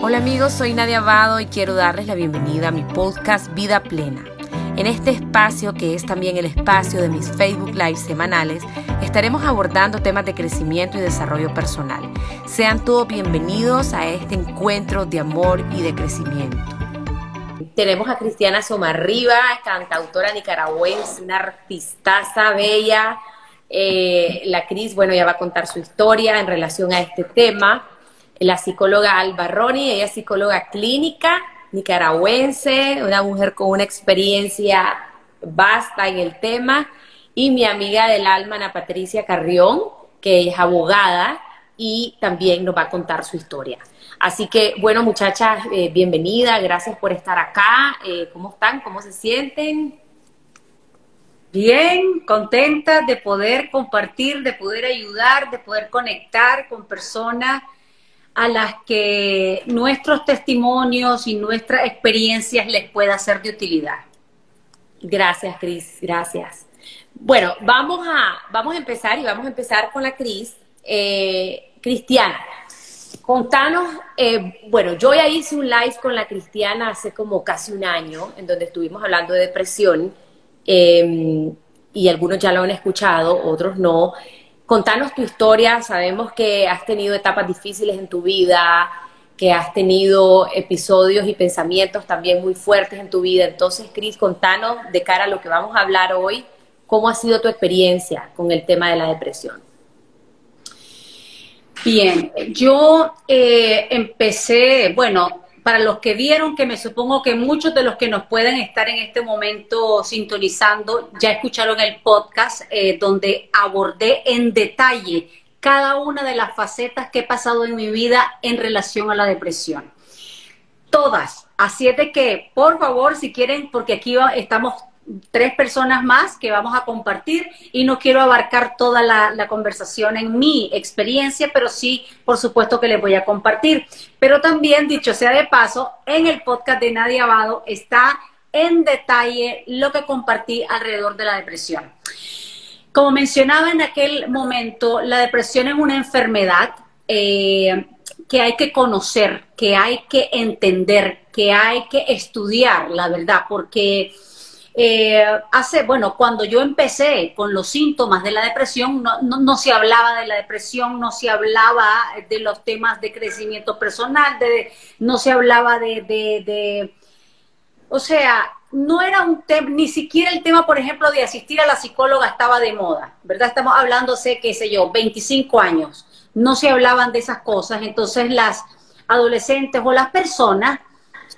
Hola amigos, soy Nadia Abado y quiero darles la bienvenida a mi podcast Vida Plena. En este espacio, que es también el espacio de mis Facebook Live semanales, estaremos abordando temas de crecimiento y desarrollo personal. Sean todos bienvenidos a este encuentro de amor y de crecimiento. Tenemos a Cristiana Somarriba, cantautora nicaragüense, una artistaza bella. Eh, la Cris, bueno, ya va a contar su historia en relación a este tema la psicóloga Alba Roni, ella es psicóloga clínica nicaragüense, una mujer con una experiencia vasta en el tema, y mi amiga del alma, Ana Patricia Carrión, que es abogada y también nos va a contar su historia. Así que, bueno, muchachas, eh, bienvenida, gracias por estar acá. Eh, ¿Cómo están? ¿Cómo se sienten? Bien, contenta de poder compartir, de poder ayudar, de poder conectar con personas a las que nuestros testimonios y nuestras experiencias les pueda ser de utilidad. Gracias, Cris, gracias. Bueno, vamos a, vamos a empezar y vamos a empezar con la Cris. Eh, Cristiana, contanos, eh, bueno, yo ya hice un live con la Cristiana hace como casi un año, en donde estuvimos hablando de depresión, eh, y algunos ya lo han escuchado, otros no. Contanos tu historia, sabemos que has tenido etapas difíciles en tu vida, que has tenido episodios y pensamientos también muy fuertes en tu vida. Entonces, Cris, contanos de cara a lo que vamos a hablar hoy, cómo ha sido tu experiencia con el tema de la depresión. Bien, yo eh, empecé, bueno, para los que vieron, que me supongo que muchos de los que nos pueden estar en este momento sintonizando ya escucharon el podcast eh, donde abordé en detalle cada una de las facetas que he pasado en mi vida en relación a la depresión. Todas. Así es de que, por favor, si quieren, porque aquí estamos tres personas más que vamos a compartir y no quiero abarcar toda la, conversación en mi experiencia, pero sí, por supuesto que les voy a compartir. Pero también, dicho sea de paso, en el podcast de Nadia Abado está en detalle lo que compartí alrededor de la depresión. Como mencionaba en aquel momento, la depresión es una enfermedad eh, que hay que conocer, que hay que entender, que hay que estudiar, la verdad, porque eh, hace, bueno, cuando yo empecé con los síntomas de la depresión, no, se hablaba de la depresión, no se hablaba de los temas de crecimiento personal, de, no se hablaba de, de, o sea, no era un tema, ni siquiera el tema, por ejemplo, de asistir a la psicóloga estaba de moda, ¿verdad? Estamos hablando, sé, qué sé yo, 25 años, no se hablaban de esas cosas, entonces las adolescentes o las personas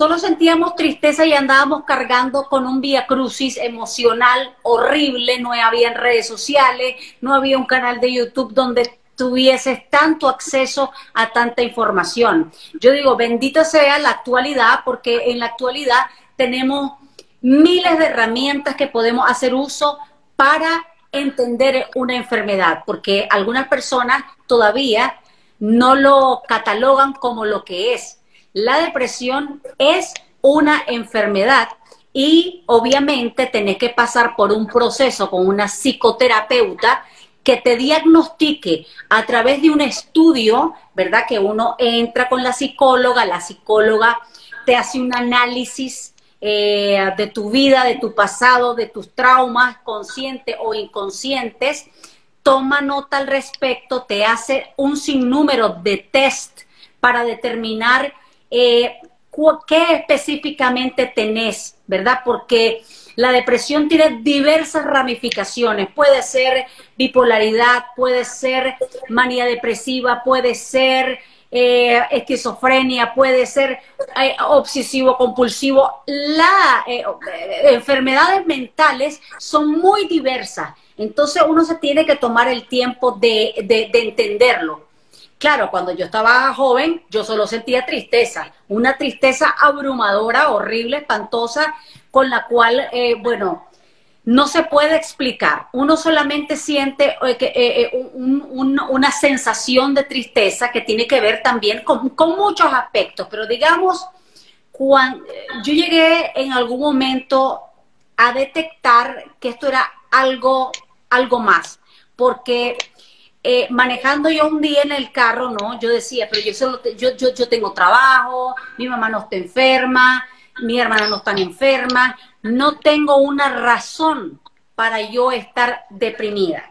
Solo sentíamos tristeza y andábamos cargando con un vía crucis emocional horrible, no había redes sociales, no había un canal de YouTube donde tuvieses tanto acceso a tanta información. Yo digo, bendita sea la actualidad, porque en la actualidad tenemos miles de herramientas que podemos hacer uso para entender una enfermedad, porque algunas personas todavía no lo catalogan como lo que es, la depresión es una enfermedad y obviamente tenés que pasar por un proceso con una psicoterapeuta que te diagnostique a través de un estudio, ¿verdad? Que uno entra con la psicóloga, la psicóloga te hace un análisis eh, de tu vida, de tu pasado, de tus traumas conscientes o inconscientes, toma nota al respecto, te hace un sinnúmero de test para determinar eh, qué específicamente tenés, ¿verdad? Porque la depresión tiene diversas ramificaciones. Puede ser bipolaridad, puede ser manía depresiva, puede ser eh, esquizofrenia, puede ser eh, obsesivo compulsivo. Las enfermedades mentales son muy diversas. Entonces uno se tiene que tomar el tiempo de entenderlo. Claro, cuando yo estaba joven, yo solo sentía tristeza, una tristeza abrumadora, horrible, espantosa, con la cual, eh, bueno, no se puede explicar. Uno solamente siente eh, eh, una sensación de tristeza que tiene que ver también con, muchos aspectos, pero digamos, cuando, yo llegué en algún momento a detectar que esto era algo, algo más, porque eh, manejando yo un día en el carro, ¿no? Yo decía, pero yo, solo yo, yo, yo tengo trabajo, mi mamá no está enferma, mi hermana no está enferma, no tengo una razón para yo estar deprimida.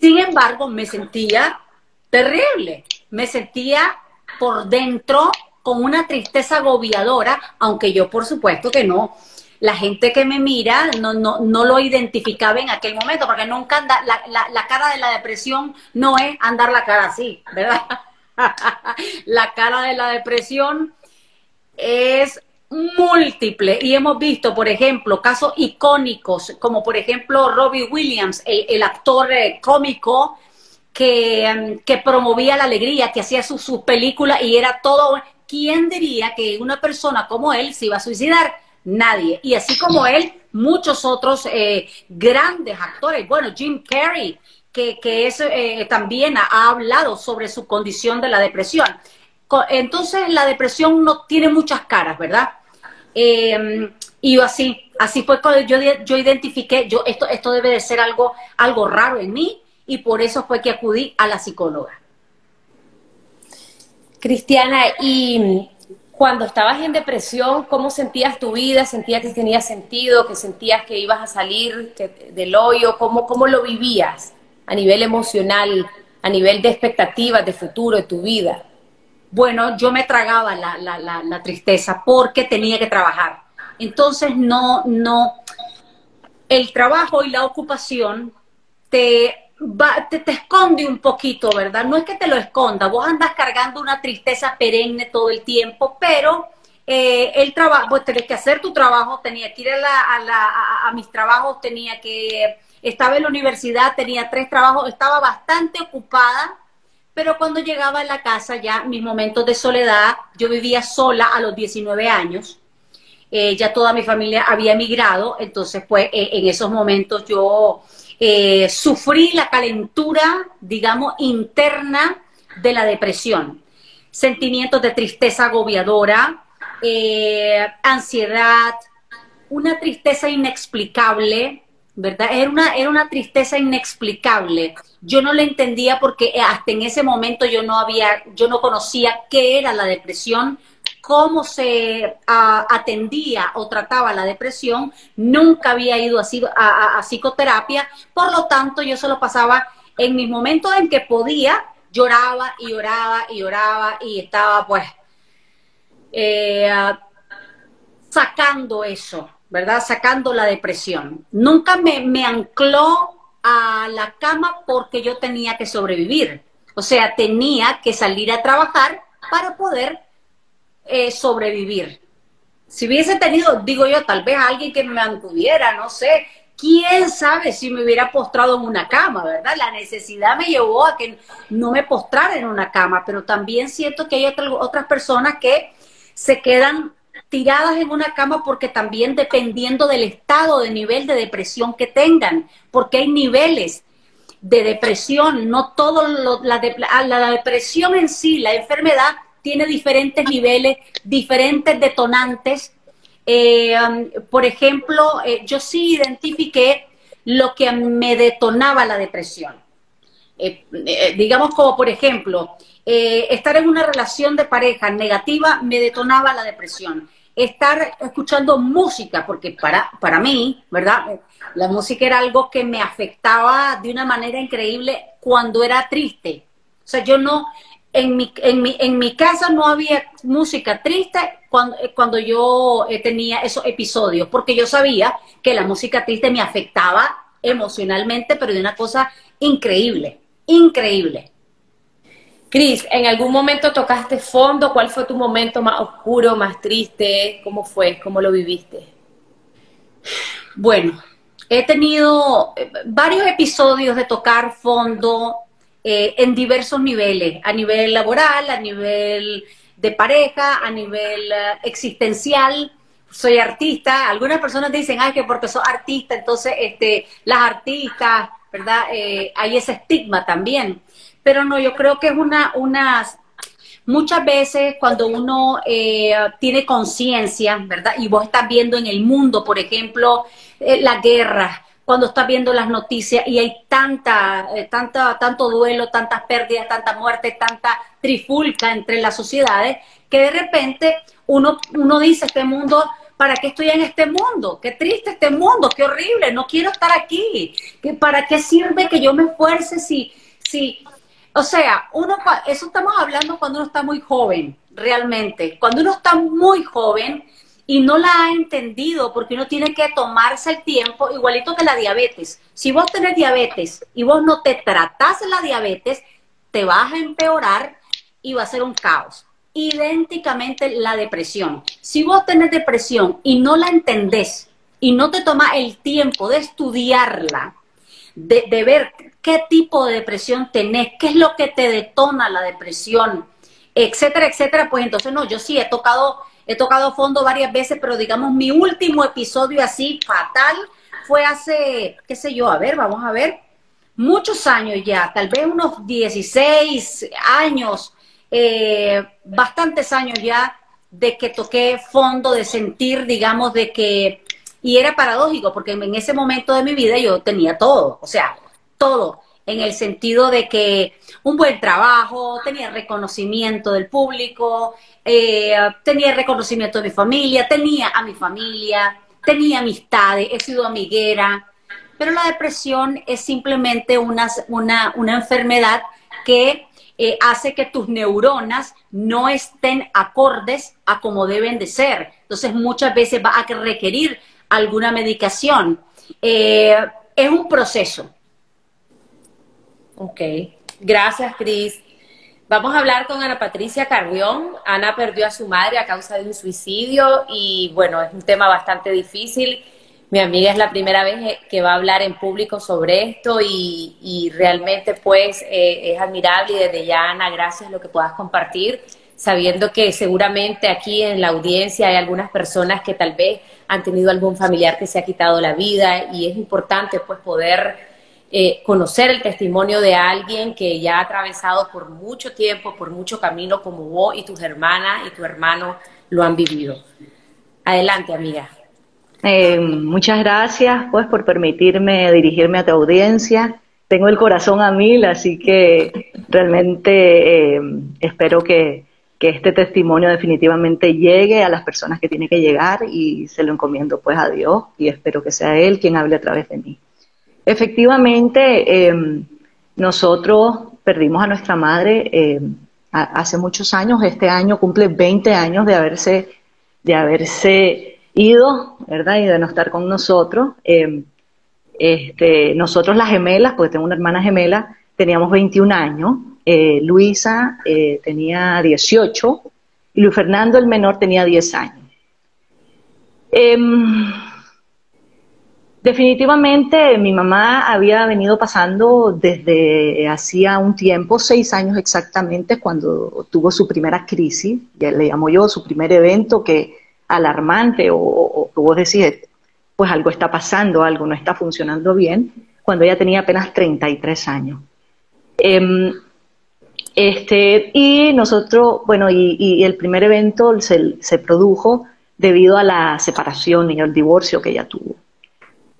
Sin embargo, me sentía terrible, me sentía por dentro con una tristeza agobiadora, aunque yo por supuesto que no, la gente que me mira no, no, no lo identificaba en aquel momento, porque nunca anda, la, la, la cara de la depresión no es andar la cara así, ¿verdad? la cara de la depresión es múltiple y hemos visto, por ejemplo, casos icónicos, como por ejemplo Robbie Williams, el, actor eh, cómico que, em, que, promovía la alegría, que hacía sus su películas y era todo... ¿Quién diría que una persona como él se iba a suicidar? Nadie. Y así como él, muchos otros eh, grandes actores. Bueno, Jim Carrey, que, que es, eh, también ha, hablado sobre su condición de la depresión. Entonces, la depresión no tiene muchas caras, ¿verdad? Em, y así, así fue cuando yo, yo identifiqué, yo, esto, esto debe de ser algo, algo raro en mí, y por eso fue que acudí a la psicóloga. Cristiana, y cuando estabas en depresión, ¿cómo sentías tu vida? ¿Sentías que tenía sentido? ¿Que sentías que ibas a salir del hoyo? ¿Cómo, ¿Cómo lo vivías a nivel emocional, a nivel de expectativas de futuro de tu vida? Bueno, yo me tragaba la, la, la, tristeza porque tenía que trabajar. Entonces, no, no, el trabajo y la ocupación te te, esconde un poquito, ¿verdad? No es que te lo esconda, vos andas cargando una tristeza perenne todo el tiempo, pero eh, el trabajo, pues tenés que hacer tu trabajo, tenía que ir a, a, mis trabajos, tenía que, estaba en la universidad, tenía tres trabajos, estaba bastante ocupada, pero cuando llegaba a la casa ya mis momentos de soledad, yo vivía sola a los 19 años, eh, ya toda mi familia había emigrado, entonces pues eh, en esos momentos yo eh, sufrí la calentura, digamos, interna de la depresión. Sentimientos de tristeza agobiadora, eh, ansiedad, una tristeza inexplicable, ¿verdad? Era una, era una tristeza inexplicable. Yo no la entendía porque hasta en ese momento yo no había, yo no conocía qué era la depresión, cómo se atendía o trataba la depresión, nunca había ido a, psicoterapia, por lo tanto yo solo pasaba en mis momentos en que podía, lloraba y lloraba y lloraba y estaba pues eh, sacando eso, ¿verdad? Sacando la depresión. Nunca me, me ancló a la cama porque yo tenía que sobrevivir. O sea, tenía que salir a trabajar para poder eh, sobrevivir. Si hubiese tenido, digo yo, tal vez alguien que me mantuviera, no sé, quién sabe si me hubiera postrado en una cama, ¿verdad? La necesidad me llevó a que no me postrara en una cama, pero también siento que hay otras personas que se quedan tiradas en una cama porque también dependiendo del estado de nivel de depresión que tengan, porque hay niveles de depresión, no todo la, la depresión en sí, la enfermedad tiene diferentes niveles, diferentes detonantes. Eh, um, por ejemplo, eh, yo sí identifiqué lo que me detonaba la depresión. Eh, digamos como, por ejemplo, estar en una relación de pareja negativa me detonaba la depresión. Estar escuchando música, porque para, para mí, ¿verdad? La música era algo que me afectaba de una manera increíble cuando era triste. O sea, yo no, en mi, en mi, en mi casa no había música triste cuando, eh, cuando yo eh, tenía esos episodios, porque yo sabía que la música triste me afectaba emocionalmente, pero de una cosa increíble, increíble. Cris, ¿en algún momento tocaste fondo? ¿Cuál fue tu momento más oscuro, más triste? ¿Cómo fue? ¿Cómo lo viviste? Bueno, he tenido eh, varios episodios de tocar fondo, eh, en diversos niveles, a nivel laboral, a nivel de pareja, a nivel eh, existencial. Soy artista, algunas personas dicen, ay, que porque soy artista, entonces este, las artistas, ¿verdad? Eh, hay ese estigma también. Pero no, yo creo que es una, unas, muchas veces cuando uno tiene conciencia, ¿verdad? Y vos estás viendo en el mundo, por ejemplo, la guerra, cuando estás viendo las noticias y hay tanta, eh, tanta, tanto duelo, tantas pérdidas, tanta muerte, tanta trifulca entre las sociedades, que de repente uno, uno dice, este mundo, ¿para qué estoy en este mundo? Qué triste este mundo, qué horrible, no quiero estar aquí. ¿Para qué sirve que yo me esfuerce si, si, o sea, uno, eso estamos hablando cuando uno está muy joven, realmente. Cuando uno está muy joven, y no la ha entendido porque uno tiene que tomarse el tiempo, igualito que la diabetes. Si vos tenés diabetes y vos no te tratás la diabetes, te vas a empeorar y va a ser un caos. Idénticamente la depresión. Si vos tenés depresión y no la entendés y no te tomas el tiempo de estudiarla, de, de ver qué tipo de depresión tenés, qué es lo que te detona la depresión, etcétera, etcétera, pues entonces no, yo sí he tocado he tocado fondo varias veces, pero digamos mi último episodio así fatal fue hace, qué sé yo, a ver, vamos a ver, muchos años ya, tal vez unos 16 años, eh, bastantes años ya de que toqué fondo, de sentir, digamos, de que, y era paradójico, porque en ese momento de mi vida yo tenía todo, o sea, todo en el sentido de que un buen trabajo, tenía reconocimiento del público, eh, tenía reconocimiento de mi familia, tenía a mi familia, tenía amistades, he sido amiguera, pero la depresión es simplemente una, una, enfermedad que eh, hace que tus neuronas no estén acordes a como deben de ser. Entonces muchas veces va a requerir alguna medicación. Eh, es un proceso, Ok, gracias Cris. Vamos a hablar con Ana Patricia Carrión. Ana perdió a su madre a causa de un suicidio y bueno, es un tema bastante difícil. Mi amiga es la primera vez que va a hablar en público sobre esto y, realmente pues eh, es admirable y desde ya Ana, gracias lo que puedas compartir, sabiendo que seguramente aquí en la audiencia hay algunas personas que tal vez han tenido algún familiar que se ha quitado la vida y es importante pues poder eh, conocer el testimonio de alguien que ya ha atravesado por mucho tiempo, por mucho camino, como vos y tus hermanas y tu hermano lo han vivido. Adelante, amiga. Eh, muchas gracias, pues, por permitirme dirigirme a tu audiencia. Tengo el corazón a mil, así que realmente eh, espero que, que este testimonio definitivamente llegue a las personas que tiene que llegar y se lo encomiendo pues a Dios y espero que sea Él quien hable a través de mí. Efectivamente, em, nosotros perdimos a nuestra madre em, hace muchos años. Este año cumple 20 años de haberse, de haberse ido, ¿verdad? Y de no estar con nosotros. Em, este, nosotros las gemelas, porque tengo una hermana gemela, teníamos 21 años. Eh, Luisa eh, tenía 18 y Luis Fernando, el menor, tenía 10 años. Definitivamente mi mamá había venido pasando desde hacía un tiempo, seis años exactamente, cuando tuvo su primera crisis, ya le llamo yo, su primer evento que alarmante o, que vos decís, pues algo está pasando, algo no está funcionando bien, cuando ella tenía apenas 33 años. Em, este, y nosotros, bueno, y, el primer evento se, se produjo debido a la separación y al divorcio que ella tuvo.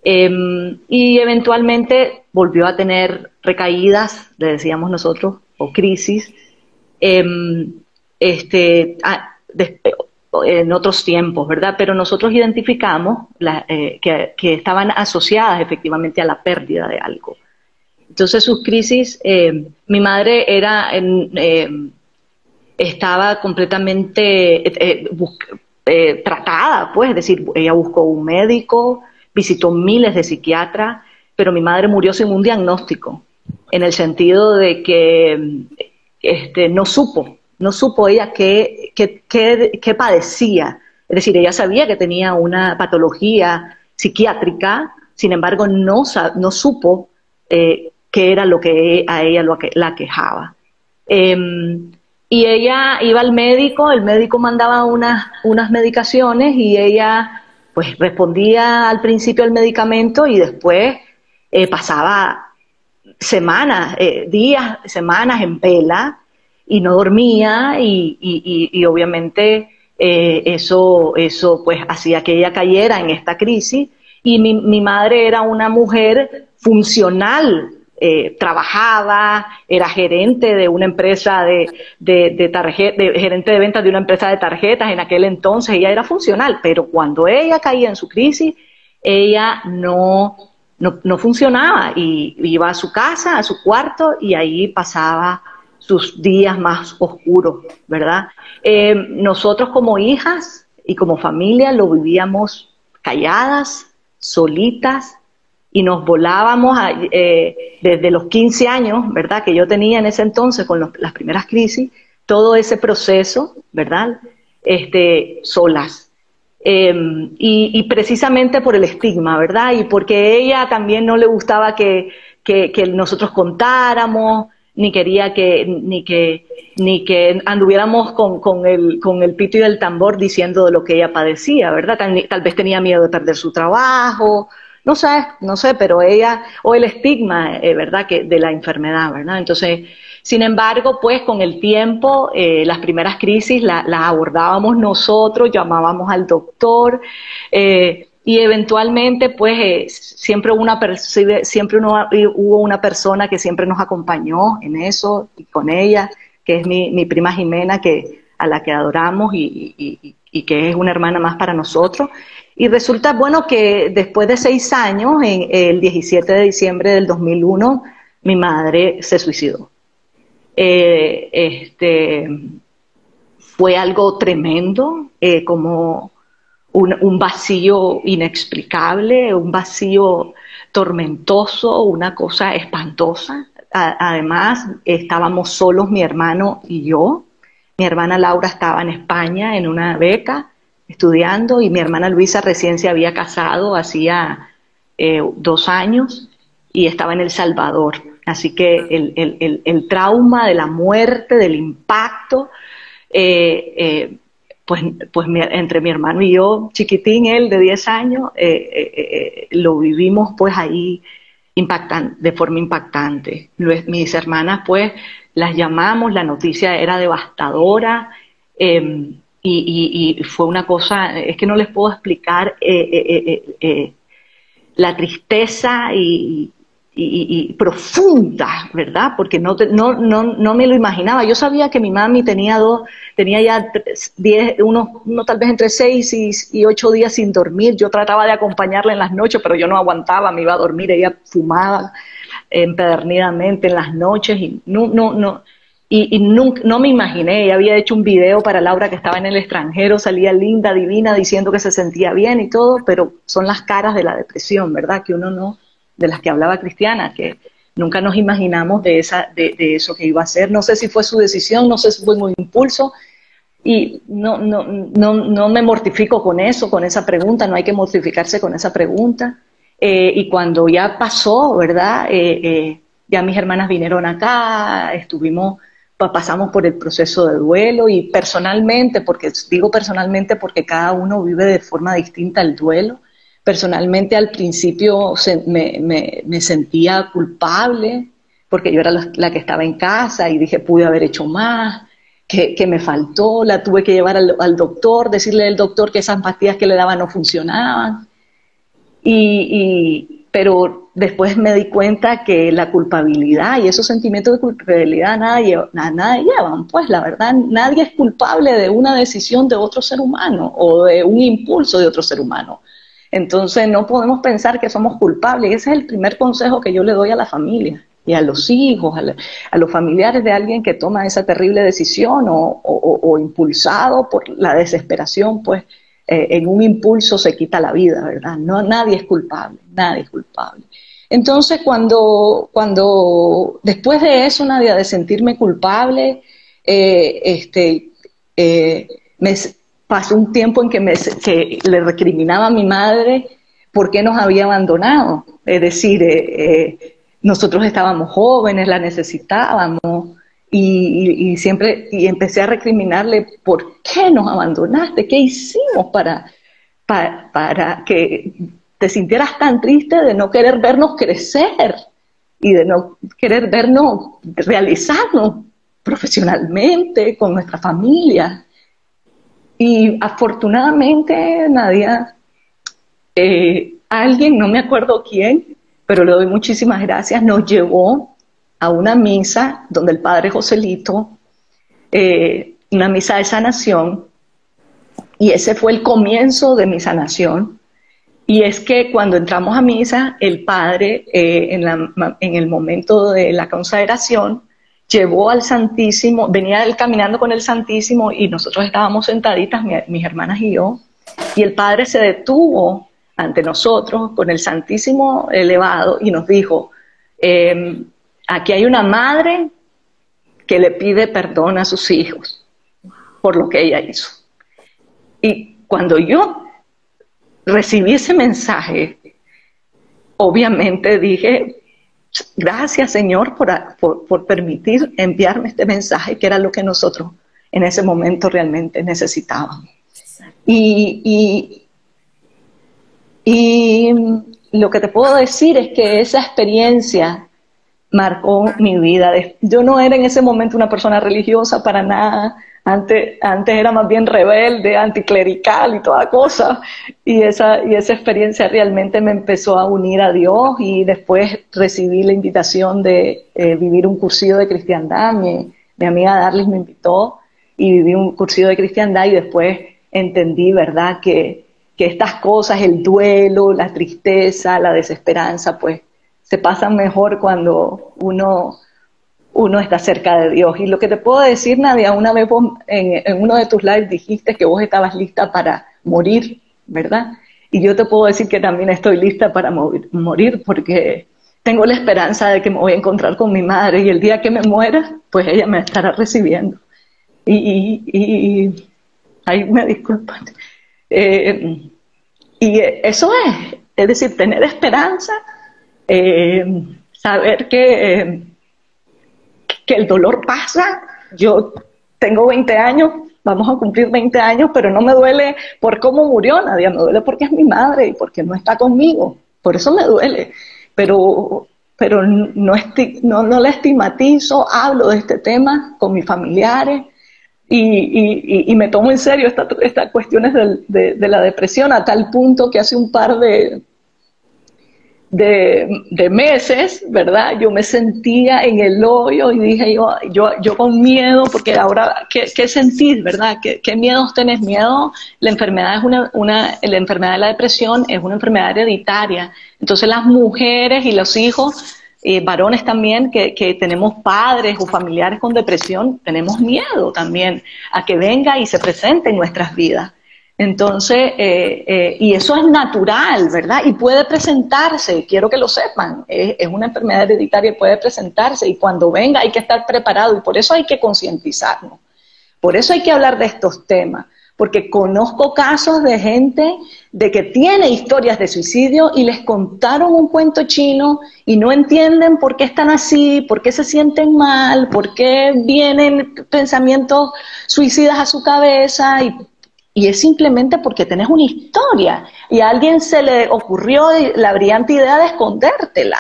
Em, y eventualmente volvió a tener recaídas, le decíamos nosotros, o crisis, em, este, en otros tiempos, ¿verdad? Pero nosotros identificamos eh, que, estaban asociadas efectivamente a la pérdida de algo. Entonces sus crisis, em, mi madre era, estaba completamente eh, eh, tratada, pues, es decir, ella buscó un médico, visitó miles de psiquiatras, pero mi madre murió sin un diagnóstico, en el sentido de que este, no supo, no supo ella qué, qué, padecía. Es decir, ella sabía que tenía una patología psiquiátrica, sin embargo, no, no supo eh, qué era lo que a ella lo que, la quejaba. Em, y ella iba al médico, el médico mandaba unas, unas medicaciones y ella pues respondía al principio al medicamento y después eh, pasaba semanas, eh, días, semanas en pela y no dormía y, obviamente eh, eso, eso pues hacía que ella cayera en esta crisis. Y mi, mi madre era una mujer funcional, eh, trabajaba, era gerente de una empresa de, de, de, gerente de ventas de una empresa de tarjetas en aquel entonces, ella era funcional, pero cuando ella caía en su crisis, ella no, no, funcionaba y iba a su casa, a su cuarto y ahí pasaba sus días más oscuros, ¿verdad? Eh, nosotros como hijas y como familia lo vivíamos calladas, solitas, y nos volábamos eh, desde los 15 años, ¿verdad? Que yo tenía en ese entonces con las primeras crisis, todo ese proceso, ¿verdad? Este, solas. Em, y, precisamente por el estigma, ¿verdad? Y porque ella también no le gustaba que, nosotros contáramos, ni quería que, ni que, ni que anduviéramos con, el, con el pito y el tambor diciendo de lo que ella padecía, ¿verdad? tal vez tenía miedo de perder su trabajo, no sé, no sé, pero ella, o el estigma, eh, ¿verdad?, que de la enfermedad, ¿verdad? Entonces, sin embargo, pues con el tiempo, eh, las primeras crisis las abordábamos nosotros, llamábamos al doctor, eh, y eventualmente, pues, siempre, una siempre uno, hubo una persona que siempre nos acompañó en eso, y con ella, que es mi, mi prima Jimena, que, a la que adoramos y, y que es una hermana más para nosotros. Y resulta, bueno, que después de seis años, en el 17 de diciembre del 2001, mi madre se suicidó. Eh, este, fue algo tremendo, eh, como un, vacío inexplicable, un vacío tormentoso, una cosa espantosa. además, estábamos solos mi hermano y yo. Mi hermana Laura estaba en España en una beca estudiando y mi hermana Luisa recién se había casado hacía eh, dos años y estaba en El Salvador. Así que el, trauma de la muerte, del impacto, eh, eh, pues, pues entre mi hermano y yo, chiquitín, él de 10 años, lo vivimos pues ahí impactan, de forma impactante. Mis hermanas pues las llamamos, la noticia era devastadora. Em, y, fue una cosa, es que no les puedo explicar eh, eh, eh, la tristeza y, profunda, ¿verdad? Porque no, no, no, no, me lo imaginaba. Yo sabía que mi mami tenía dos, tenía ya diez, uno, uno tal vez entre seis y, ocho días sin dormir. Yo trataba de acompañarla en las noches, pero yo no aguantaba, me iba a dormir, ella fumaba empedernidamente en las noches y no, no, no y, nunca, no me imaginé, ella había hecho un video para Laura que estaba en el extranjero, salía linda, divina, diciendo que se sentía bien y todo, pero son las caras de la depresión, ¿verdad? Que uno no, de las que hablaba Cristiana, que nunca nos imaginamos de, esa, de, eso que iba a hacer. No sé si fue su decisión, no sé si fue un impulso, y no, no, no, no me mortifico con eso, con esa pregunta, no hay que mortificarse con esa pregunta. Eh, y cuando ya pasó, ¿verdad? Eh, eh, ya mis hermanas vinieron acá, estuvimos pasamos por el proceso de duelo y personalmente, porque digo personalmente porque cada uno vive de forma distinta el duelo, personalmente al principio me, sentía culpable porque yo era la, que estaba en casa y dije pude haber hecho más, que, me faltó, la tuve que llevar al, al, doctor, decirle al doctor que esas pastillas que le daba no funcionaban. Y, pero después me di cuenta que la culpabilidad y esos sentimientos de culpabilidad nada, nada llevan, pues la verdad nadie es culpable de una decisión de otro ser humano o de un impulso de otro ser humano. Entonces no podemos pensar que somos culpables. Ese es el primer consejo que yo le doy a la familia y a los hijos, a, los familiares de alguien que toma esa terrible decisión o, o impulsado por la desesperación, pues eh, en un impulso se quita la vida, ¿verdad? No, nadie es culpable, nadie es culpable. Entonces, cuando, cuando después de eso, Nadia, de sentirme culpable, eh, este, eh, me pasó un tiempo en que, me, que le recriminaba a mi madre por qué nos había abandonado. Es decir, nosotros estábamos jóvenes, la necesitábamos, y, siempre y empecé a recriminarle por qué nos abandonaste, qué hicimos para, para, que te sintieras tan triste de no querer vernos crecer y de no querer vernos realizarnos profesionalmente con nuestra familia. Y afortunadamente, Nadia, eh, alguien, no me acuerdo quién, pero le doy muchísimas gracias, nos llevó a una misa donde el padre Joselito, eh, una misa de sanación, y ese fue el comienzo de mi sanación. Y es que cuando entramos a misa, el padre, eh, en, el momento de la consagración, llevó al Santísimo, venía él caminando con el Santísimo y nosotros estábamos sentaditas, mis hermanas y yo, y el padre se detuvo ante nosotros con el Santísimo elevado y nos dijo, em, aquí hay una madre que le pide perdón a sus hijos por lo que ella hizo. Y cuando yo recibí ese mensaje, obviamente dije, gracias Señor por, permitir enviarme este mensaje, que era lo que nosotros en ese momento realmente necesitábamos. Y, y, lo que te puedo decir es que esa experiencia marcó mi vida. Yo no era en ese momento una persona religiosa para nada, antes, antes era más bien rebelde, anticlerical y toda cosa. Y esa, y esa experiencia realmente me empezó a unir a Dios y después recibí la invitación de eh, vivir un cursillo de cristiandad. Mi, mi amiga Darlis me invitó y viví un cursillo de cristiandad y después entendí, ¿verdad?, que, que estas cosas, el duelo, la tristeza, la desesperanza, pues se pasan mejor cuando uno uno está cerca de Dios. Y lo que te puedo decir, Nadia, una vez en, uno de tus lives dijiste que vos estabas lista para morir, ¿verdad? Y yo te puedo decir que también estoy lista para morir porque tengo la esperanza de que me voy a encontrar con mi madre y el día que me muera, pues ella me estará recibiendo. Y, y, ahí me disculpan. Eh, y eso es, es decir, tener esperanza, eh, saber que... Eh, que el dolor pasa. Yo tengo 20 años, vamos a cumplir 20 años, pero no me duele por cómo murió nadie, me duele porque es mi madre y porque no está conmigo. Por eso me duele. Pero, pero no, no, no la estigmatizo, hablo de este tema con mis familiares. Y, y, me tomo en serio estas cuestiones de la depresión a tal punto que hace un par de, de, meses, ¿verdad? Yo me sentía en el hoyo y dije yo, yo, yo con miedo, porque ahora, ¿qué, qué sentís, verdad? ¿Qué, ¿Qué, miedos tenés? Miedo, la enfermedad es una, una, la enfermedad de la depresión es una enfermedad hereditaria. Entonces las mujeres y los hijos, eh, varones también, que, que tenemos padres o familiares con depresión, tenemos miedo también a que venga y se presente en nuestras vidas. Entonces, eh, eh, y eso es natural, ¿verdad? Y puede presentarse, quiero que lo sepan, es, una enfermedad hereditaria puede presentarse y cuando venga hay que estar preparado y por eso hay que concientizarnos. Por eso hay que hablar de estos temas, porque conozco casos de gente de que tiene historias de suicidio y les contaron un cuento chino y no entienden por qué están así, por qué se sienten mal, por qué vienen pensamientos suicidas a su cabeza y y es simplemente porque tenés una historia y a alguien se le ocurrió la brillante idea de escondértela.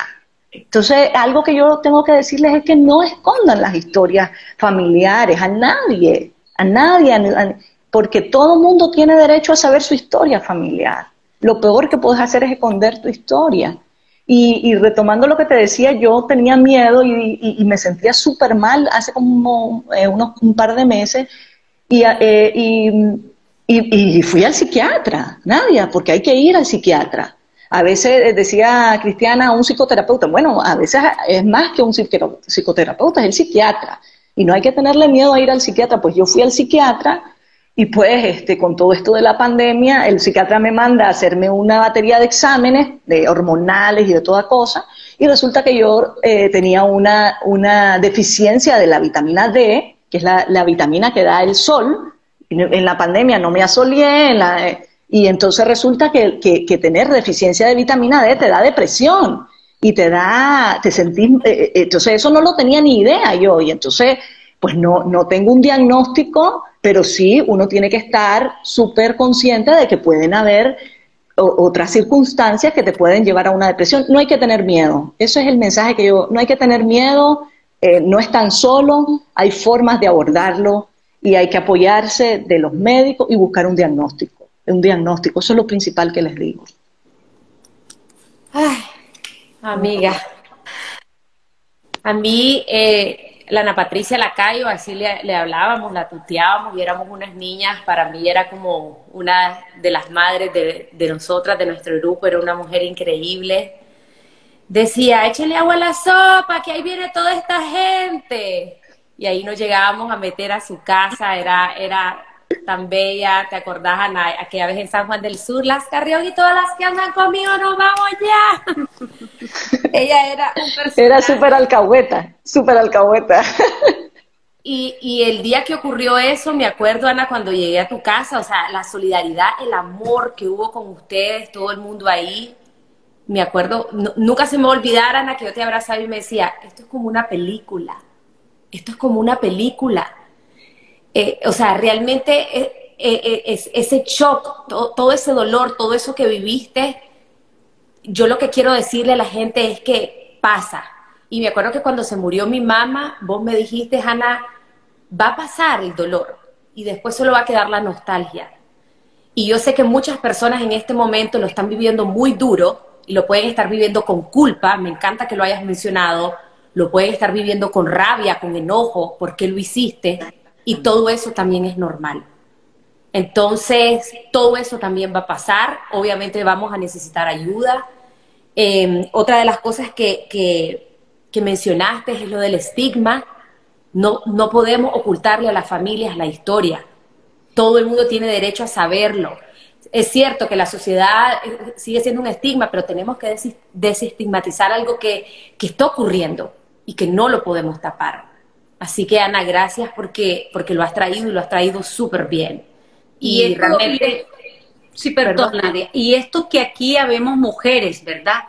Entonces, algo que yo tengo que decirles es que no escondan las historias familiares a nadie, a nadie, porque todo mundo tiene derecho a saber su historia familiar. Lo peor que puedes hacer es esconder tu historia. Y, retomando lo que te decía, yo tenía miedo y, me sentía súper mal hace como eh, unos un par de meses. y eh, y, fui al psiquiatra, Nadia, porque hay que ir al psiquiatra. A veces decía Cristiana, un psicoterapeuta. Bueno, a veces es más que un psicoterapeuta, es el psiquiatra. Y no hay que tenerle miedo a ir al psiquiatra. Pues yo fui al psiquiatra y pues este, con todo esto de la pandemia, el psiquiatra me manda a hacerme una batería de exámenes de hormonales y de toda cosa. Y resulta que yo eh, tenía una, una deficiencia de la vitamina D, que es la, la vitamina que da el sol en la pandemia no me asolé, y entonces resulta que, tener deficiencia de vitamina D te da depresión y te da, te sentís, eh, eh, entonces eso no lo tenía ni idea yo, y entonces pues no, no tengo un diagnóstico, pero sí uno tiene que estar súper consciente de que pueden haber otras circunstancias que te pueden llevar a una depresión. No hay que tener miedo, eso es el mensaje que yo, no hay que tener miedo, eh, no es tan solo, hay formas de abordarlo, y hay que apoyarse de los médicos y buscar un diagnóstico. Un diagnóstico, eso es lo principal que les digo. Ay, amiga. A mí, eh, la Ana Patricia Lacayo, así le, hablábamos, la tuteábamos y éramos unas niñas. Para mí era como una de las madres de, de nosotras, de nuestro grupo, era una mujer increíble. Decía, échale agua a la sopa, que ahí viene toda esta gente. Y ahí nos llegábamos a meter a su casa, era, era tan bella, ¿te acordás, Ana? Aquella vez en San Juan del Sur, las Carrión y todas las que andan conmigo, nos vamos ya. Ella era un personaje. Era súper alcahueta, súper alcahueta. Y, y, el día que ocurrió eso, me acuerdo, Ana, cuando llegué a tu casa, o sea, la solidaridad, el amor que hubo con ustedes, todo el mundo ahí. Me acuerdo, nunca se me olvidara, Ana, que yo te abrazaba y me decía, esto es como una película. Esto es como una película eh, o sea, realmente eh, eh, es, ese shock, todo, ese dolor, todo eso que viviste, yo lo que quiero decirle a la gente es que pasa. Y me acuerdo que cuando se murió mi mamá, vos me dijiste, Ana, va a pasar el dolor y después solo va a quedar la nostalgia. Y yo sé que muchas personas en este momento lo están viviendo muy duro y lo pueden estar viviendo con culpa, me encanta que lo hayas mencionado, lo pueden estar viviendo con rabia, con enojo, porque lo hiciste y todo eso también es normal. Entonces, todo eso también va a pasar. Obviamente vamos a necesitar ayuda. Em, otra de las cosas que, que, mencionaste es lo del estigma. No, no podemos ocultarle a las familias la historia. Todo el mundo tiene derecho a saberlo. Es cierto que la sociedad eh, sigue siendo un estigma, pero tenemos que desestigmatizar algo que, que está ocurriendo y que no lo podemos tapar. Así que Ana, gracias porque, porque lo has traído y lo has traído súper bien. Y, realmente... Sí, perdón, Nadia. Y esto que aquí habemos mujeres, ¿verdad?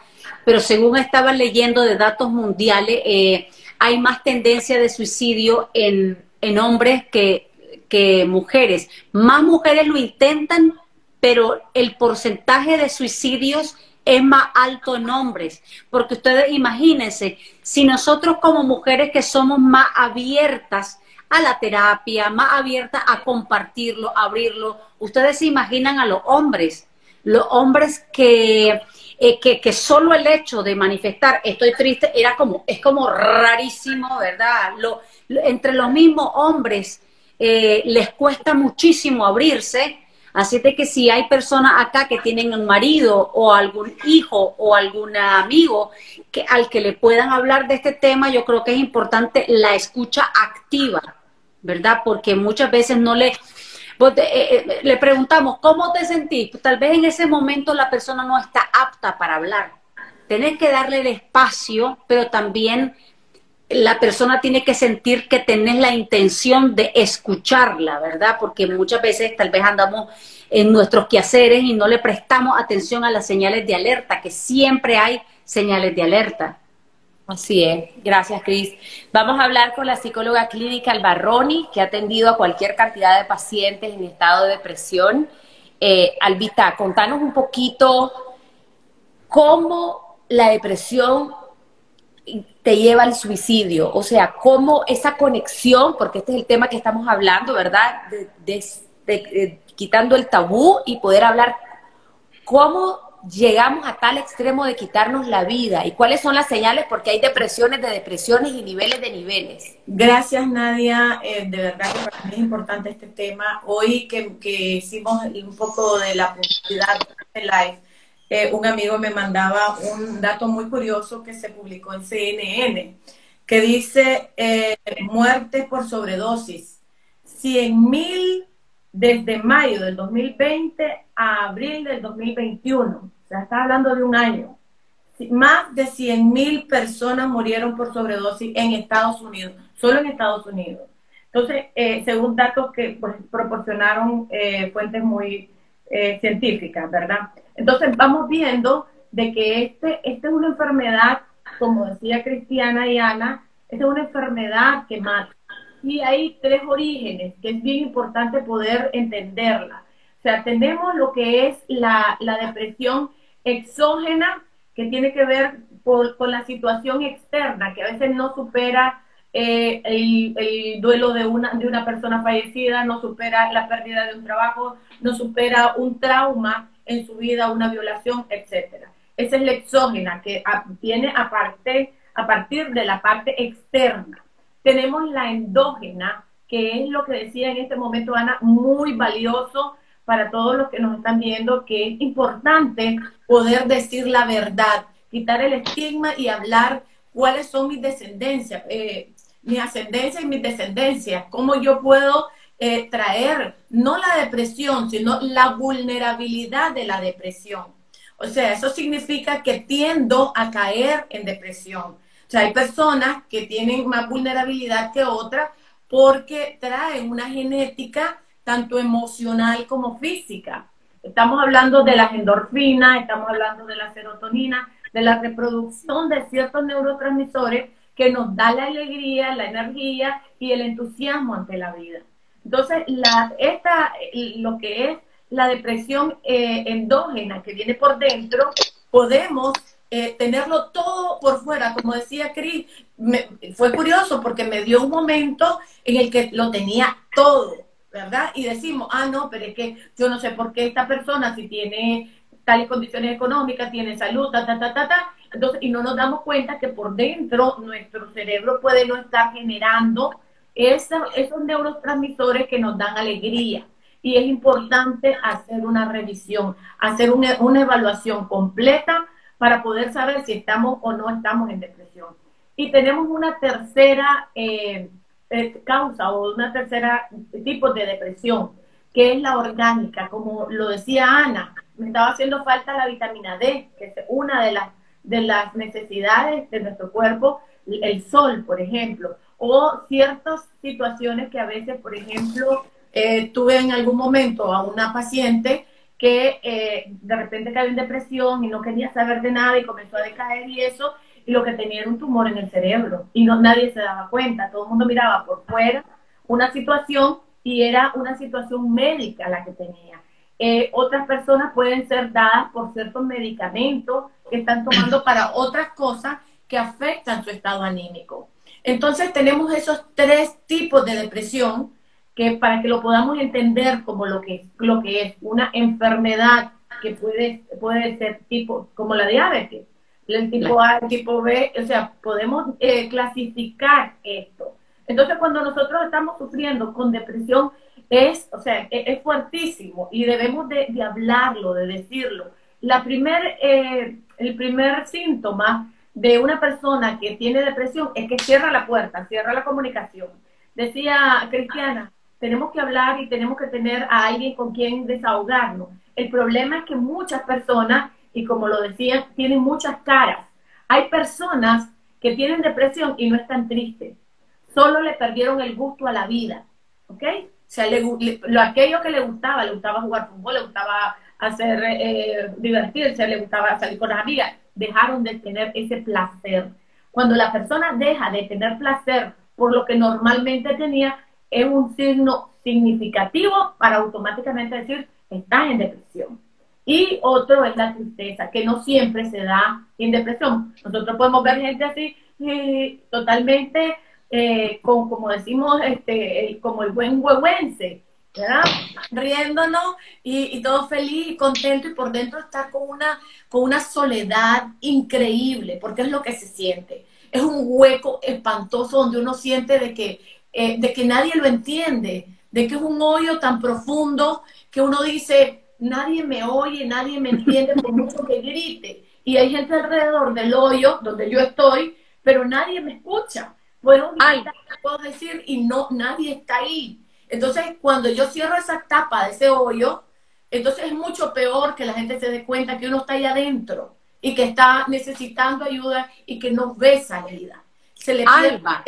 Pero según estaba leyendo de datos mundiales, eh, hay más tendencia de suicidio en, en hombres que, que mujeres. Más mujeres lo intentan, pero el porcentaje de suicidios es más alto en hombres, porque ustedes imagínense, si nosotros como mujeres que somos más abiertas a la terapia, más abiertas a compartirlo, abrirlo, ustedes se imaginan a los hombres, los hombres que, eh, que, solo el hecho de manifestar estoy triste era como, es como rarísimo, ¿verdad? Lo, entre los mismos hombres eh, les cuesta muchísimo abrirse Así de que si hay personas acá que tienen un marido o algún hijo o algún amigo que, al que le puedan hablar de este tema, yo creo que es importante la escucha activa, ¿verdad? Porque muchas veces no le, pues, eh, eh, le preguntamos, ¿cómo te sentís? Pues, tal vez en ese momento la persona no está apta para hablar. Tienes que darle el espacio, pero también la persona tiene que sentir que tenés la intención de escucharla, ¿verdad? Porque muchas veces tal vez andamos en nuestros quehaceres y no le prestamos atención a las señales de alerta, que siempre hay señales de alerta. Así es, gracias Cris. Vamos a hablar con la psicóloga clínica Albarroni, que ha atendido a cualquier cantidad de pacientes en estado de depresión. Eh, Albita, contanos un poquito cómo la depresión te lleva al suicidio, o sea, cómo esa conexión, porque este es el tema que estamos hablando, ¿verdad? De, quitando el tabú y poder hablar cómo llegamos a tal extremo de quitarnos la vida y cuáles son las señales, porque hay depresiones de depresiones y niveles de niveles. Gracias, Nadia. Eh, de verdad que para mí es importante este tema. Hoy que, que hicimos un poco de la publicidad de live, eh, un amigo me mandaba un dato muy curioso que se publicó en CNN, que dice eh, muertes por sobredosis. 100 mil desde mayo del 2020 a abril del 2021. O sea, está hablando de un año. Más de 100 mil personas murieron por sobredosis en Estados Unidos, solo en Estados Unidos. Entonces, eh, según datos que pues, proporcionaron fuentes muy científicas, ¿verdad? Entonces vamos viendo de que este, esta es una enfermedad, como decía Cristiana y Ana, esta es una enfermedad que mata. Y hay tres orígenes que es bien importante poder entenderla. O sea, tenemos lo que es la, depresión exógena, que tiene que ver con la situación externa, que a veces no supera eh, el, el, duelo de una, de una persona fallecida, no supera la pérdida de un trabajo, no supera un trauma en su vida, una violación, etcétera. Esa es la exógena, que viene aparte, a partir de la parte externa. Tenemos la endógena, que es lo que decía en este momento Ana, muy valioso para todos los que nos están viendo, que es importante poder decir la verdad, quitar el estigma y hablar cuáles son mis descendencias, eh, mi ascendencia y mis descendencias, cómo yo puedo eh, traer no la depresión, sino la vulnerabilidad de la depresión. O sea, eso significa que tiendo a caer en depresión. O sea, hay personas que tienen más vulnerabilidad que otras porque traen una genética tanto emocional como física. Estamos hablando de las endorfinas, estamos hablando de la serotonina, de la reproducción de ciertos neurotransmisores que nos da la alegría, la energía y el entusiasmo ante la vida. Entonces, la, esta, lo que es la depresión eh, endógena que viene por dentro, podemos eh, tenerlo todo por fuera. Como decía Cris, fue curioso porque me dio un momento en el que lo tenía todo, ¿verdad? Y decimos, ah, no, pero es que yo no sé por qué esta persona, si tiene tales condiciones económicas, tiene salud, ta, ta, ta, ta, ta. Entonces, y no nos damos cuenta que por dentro nuestro cerebro puede no estar generando esos neurotransmisores que nos dan alegría. Y es importante hacer una revisión, hacer una, evaluación completa para poder saber si estamos o no estamos en depresión. Y tenemos una tercera eh, eh, causa o una tercera tipo de depresión, que es la orgánica, como lo decía Ana, me estaba haciendo falta la vitamina D, que es una de las, de las necesidades de nuestro cuerpo, el sol, por ejemplo, o ciertas situaciones que a veces, por ejemplo, eh, tuve en algún momento a una paciente que eh, de repente cayó en depresión y no quería saber de nada y comenzó a decaer y eso, y lo que tenía era un tumor en el cerebro y no nadie se daba cuenta, todo el mundo miraba por fuera una situación y era una situación médica la que tenía. Eh, otras personas pueden ser dadas por ciertos medicamentos que están tomando para otras cosas que afectan su estado anímico. Entonces tenemos esos tres tipos de depresión que para que lo podamos entender como lo que, lo que es una enfermedad que puede, puede ser tipo como la diabetes, el tipo A, el tipo B, o sea, podemos eh, clasificar esto. Entonces cuando nosotros estamos sufriendo con depresión, es, o sea, e, es, fuertísimo y debemos de, hablarlo, de decirlo. La primer, eh, el primer síntoma de una persona que tiene depresión es que cierra la puerta, cierra la comunicación. Decía Cristiana, tenemos que hablar y tenemos que tener a alguien con quien desahogarnos. El problema es que muchas personas, y como lo decía, tienen muchas caras. Hay personas que tienen depresión y no están tristes, solo le perdieron el gusto a la vida, ¿ok? sea, lo, aquello que le gustaba, le gustaba jugar fútbol, le gustaba hacer, eh, divertirse, le gustaba salir con las amigas, dejaron de tener ese placer. Cuando la persona deja de tener placer por lo que normalmente tenía, es un signo significativo para automáticamente decir, estás en depresión. Y otro es la tristeza, que no siempre se da en depresión. Nosotros podemos ver gente así eh, totalmente eh, con, como decimos, este, como el buen huehuense, ¿verdad? Riéndonos y, todo feliz y contento y por dentro estar con una, con una soledad increíble, porque es lo que se siente. Es un hueco espantoso donde uno siente de que, eh, de que nadie lo entiende, de que es un hoyo tan profundo que uno dice, nadie me oye, nadie me entiende por mucho que grite. Y hay gente alrededor del hoyo donde yo estoy, pero nadie me escucha. Bueno, puedo decir y no, nadie está ahí. Entonces, cuando yo cierro esa tapa de ese hoyo, entonces es mucho peor que la gente se dé cuenta que uno está ahí adentro y que está necesitando ayuda y que no ve salida. Se le Alba,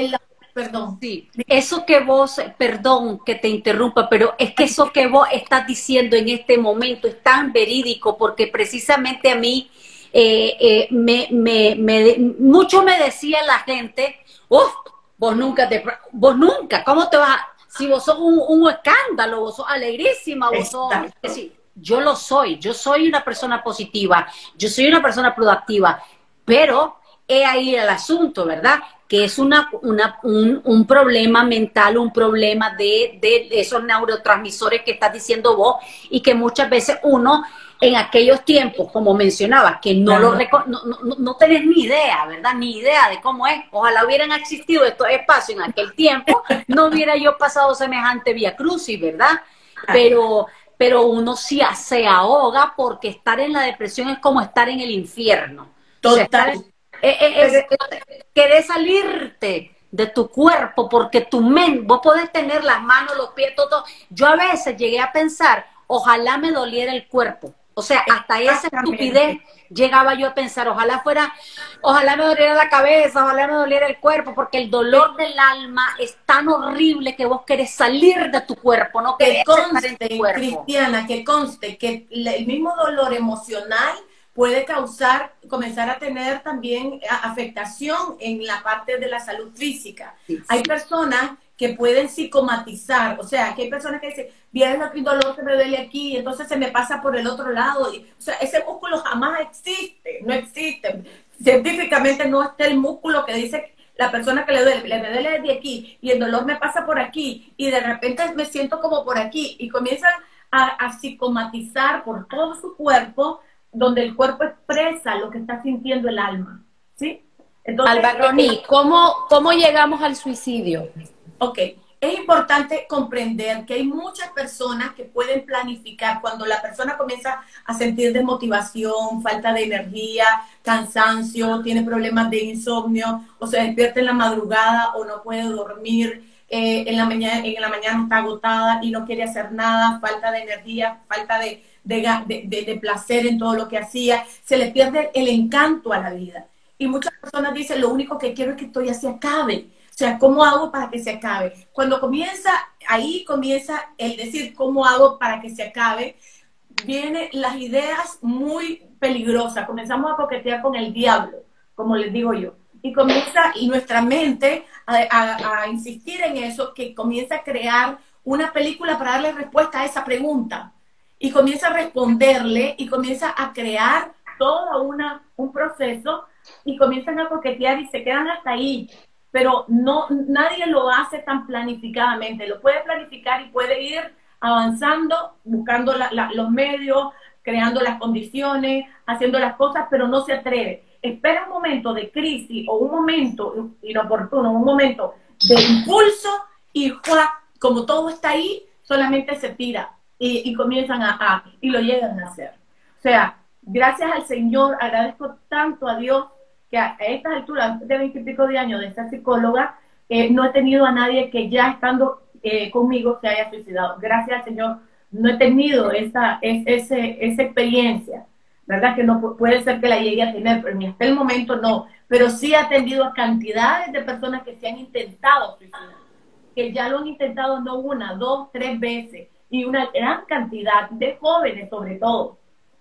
perdón. Sí, eso que vos, perdón que te interrumpa, pero es que eso que vos estás diciendo en este momento es tan verídico porque precisamente a mí eh, eh, me, me, me, mucho me decía la gente, uff, vos nunca te, vos nunca, ¿cómo te vas si vos sos un, escándalo, vos sos alegrísima, vos sos, es decir, yo lo soy, yo soy una persona positiva, yo soy una persona productiva, pero he ahí el asunto, ¿verdad? Que es una, una un, un, problema mental, un problema de, de, esos neurotransmisores que estás diciendo vos y que muchas veces uno en aquellos tiempos, como mencionaba, que no lo no, no, tenés ni idea, ¿verdad? Ni idea de cómo es. Ojalá hubieran existido estos espacios en aquel tiempo, no hubiera yo pasado semejante vía crucis, ¿verdad? Pero, pero uno sí se ahoga porque estar en la depresión es como estar en el infierno. Total. querés salirte de tu cuerpo porque tu mente, vos podés tener las manos, los pies, todo. Yo a veces llegué a pensar, ojalá me doliera el cuerpo o sea, hasta esa estupidez llegaba yo a pensar, ojalá fuera, ojalá me doliera la cabeza, ojalá me doliera el cuerpo, porque el dolor del alma es tan horrible que vos querés salir de tu cuerpo, no que conste, Cristiana, que conste que el mismo dolor emocional puede causar, comenzar a tener también afectación en la parte de la salud física. Hay personas que pueden psicomatizar, o sea, que hay personas que dicen, viene el dolor que me duele aquí, y entonces se me pasa por el otro lado, y, o sea, ese músculo jamás existe, no existe. Científicamente no está el músculo que dice la persona que le duele, le duele de aquí, y el dolor me pasa por aquí, y de repente me siento como por aquí, y comienzan a, psicomatizar por todo su cuerpo, donde el cuerpo expresa lo que está sintiendo el alma, ¿sí? Entonces, Alba ¿cómo, ¿cómo llegamos al suicidio? Ok, es importante comprender que hay muchas personas que pueden planificar cuando la persona comienza a sentir desmotivación, falta de energía, cansancio, tiene problemas de insomnio, o se despierta en la madrugada o no puede dormir, eh, en, la mañana, en la mañana está agotada y no quiere hacer nada, falta de energía, falta de, de placer en todo lo que hacía, se le pierde el encanto a la vida. Y muchas personas dicen, lo único que quiero es que esto ya se acabe o sea, ¿cómo hago para que se acabe? Cuando comienza, ahí comienza el decir, ¿cómo hago para que se acabe? Vienen las ideas muy peligrosas. Comenzamos a coquetear con el diablo, como les digo yo. Y comienza, y nuestra mente a, insistir en eso, que comienza a crear una película para darle respuesta a esa pregunta. Y comienza a responderle y comienza a crear todo una, un proceso y comienzan a coquetear y se quedan hasta ahí pero no, nadie lo hace tan planificadamente. Lo puede planificar y puede ir avanzando, buscando los medios, creando las condiciones, haciendo las cosas, pero no se atreve. Espera un momento de crisis o un momento inoportuno, un momento de impulso y como todo está ahí, solamente se tira y, comienzan a, y lo llegan a hacer. O sea, gracias al Señor, agradezco tanto a Dios que a estas alturas, de veintipico de años de esta psicóloga, eh, no he tenido a nadie que ya estando eh, conmigo se haya suicidado. Gracias al Señor, no he tenido esa, ese, esa experiencia, ¿verdad? Que no puede ser que la llegue a tener, pero ni hasta el momento no. Pero sí he atendido a cantidades de personas que se han intentado suicidar, que ya lo han intentado no una, dos, tres veces, y una gran cantidad de jóvenes sobre todo.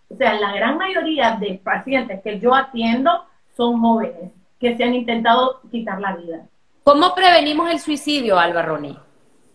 O sea, la gran mayoría de pacientes que yo atiendo son jóvenes que se han intentado quitar la vida. ¿Cómo prevenimos el suicidio, Alba Roni?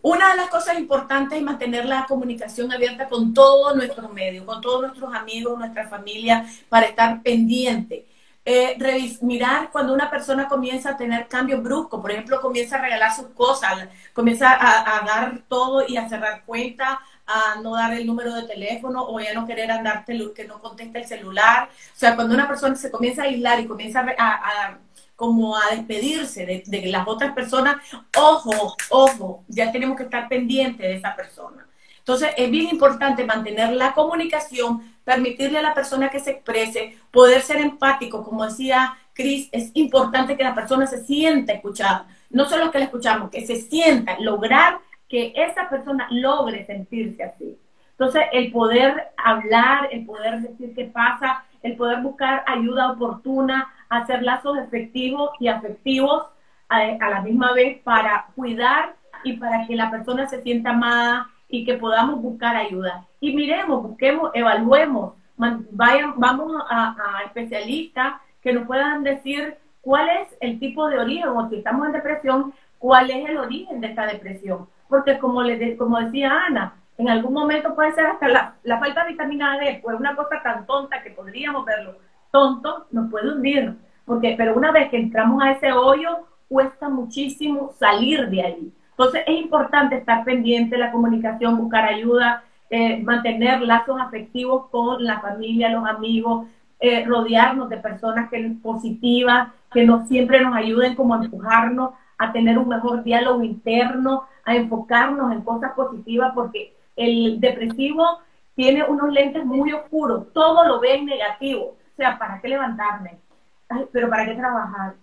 Una de las cosas importantes es mantener la comunicación abierta con todos nuestros medios, con todos nuestros amigos, nuestra familia, para estar pendiente. Eh, mirar cuando una persona comienza a tener cambios bruscos, por ejemplo, comienza a regalar sus cosas, comienza a, a dar todo y a cerrar cuentas, a no dar el número de teléfono o ya no querer andarte, que no conteste el celular. O sea, cuando una persona se comienza a aislar y comienza a, como a despedirse de, las otras personas, ojo, ojo, ya tenemos que estar pendientes de esa persona. Entonces, es bien importante mantener la comunicación, permitirle a la persona que se exprese, poder ser empático, como decía Cris, es importante que la persona se sienta escuchada. No solo que la escuchamos, que se sienta, lograr que esa persona logre sentirse así. Entonces, el poder hablar, el poder decir qué pasa, el poder buscar ayuda oportuna, hacer lazos efectivos y afectivos a, la misma vez para cuidar y para que la persona se sienta amada y que podamos buscar ayuda. Y miremos, busquemos, evaluemos, vayan, vamos a, a especialistas que nos puedan decir cuál es el tipo de origen, o si estamos en depresión, cuál es el origen de esta depresión porque como, le como decía Ana, en algún momento puede ser hasta la, falta de vitamina D, pues una cosa tan tonta que podríamos verlo tonto, nos puede hundir, porque, pero una vez que entramos a ese hoyo, cuesta muchísimo salir de ahí. Entonces es importante estar pendiente de la comunicación, buscar ayuda, eh, mantener lazos afectivos con la familia, los amigos, eh, rodearnos de personas que, positivas, que nos, siempre nos ayuden como a empujarnos a tener un mejor diálogo interno, a enfocarnos en cosas positivas, porque el depresivo tiene unos lentes muy oscuros, todo lo ve en negativo. O sea, ¿para qué levantarme? Ay, pero ¿para qué trabajar?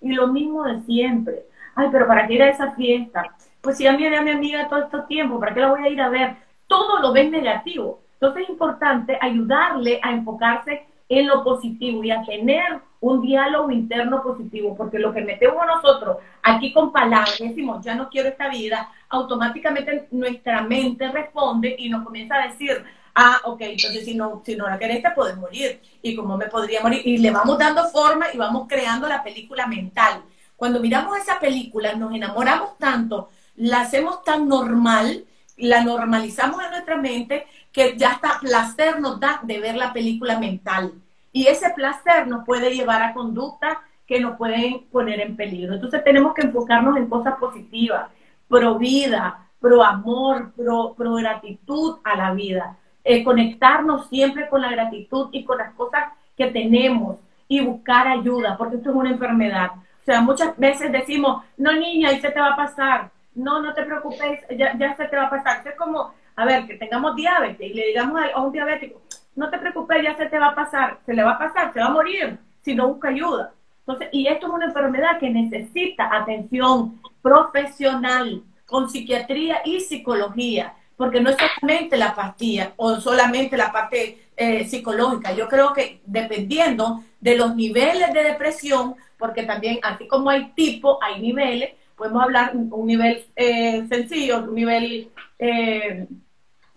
Y lo mismo de siempre. Ay, pero ¿para qué ir a esa fiesta? Pues si a mí era mi amiga todo este tiempo, ¿para qué la voy a ir a ver? Todo lo ve en negativo. Entonces es importante ayudarle a enfocarse en lo positivo y a tener un diálogo interno positivo, porque lo que metemos nosotros aquí con palabras, decimos, ya no quiero esta vida, automáticamente nuestra mente responde y nos comienza a decir, ah, ok, entonces si no, si no la querés te puedes morir, y cómo me podría morir, y le vamos dando forma y vamos creando la película mental. Cuando miramos esa película nos enamoramos tanto, la hacemos tan normal, la normalizamos en nuestra mente que ya hasta placer nos da de ver la película mental. Y ese placer nos puede llevar a conductas que nos pueden poner en peligro. Entonces tenemos que enfocarnos en cosas positivas, pro vida, pro amor, pro, pro gratitud a la vida. Eh, conectarnos siempre con la gratitud y con las cosas que tenemos y buscar ayuda, porque esto es una enfermedad. O sea, muchas veces decimos, no niña, y se te va a pasar. No, no te preocupes, ya, ya se te va a pasar. Es como, a ver, que tengamos diabetes y le digamos a un diabético, no te preocupes, ya se te va a pasar, se le va a pasar, se va a morir si no busca ayuda. Entonces, y esto es una enfermedad que necesita atención profesional con psiquiatría y psicología, porque no es solamente la pastilla o solamente la parte eh, psicológica. Yo creo que dependiendo de los niveles de depresión, porque también así como hay tipo, hay niveles, podemos hablar un nivel eh, sencillo, un nivel eh,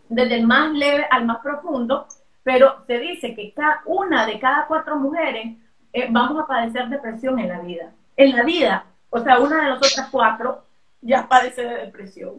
desde el más leve al más profundo, pero se dice que cada una de cada cuatro mujeres eh, vamos a padecer depresión en la vida. En la vida, o sea, una de las otras cuatro ya padece de depresión.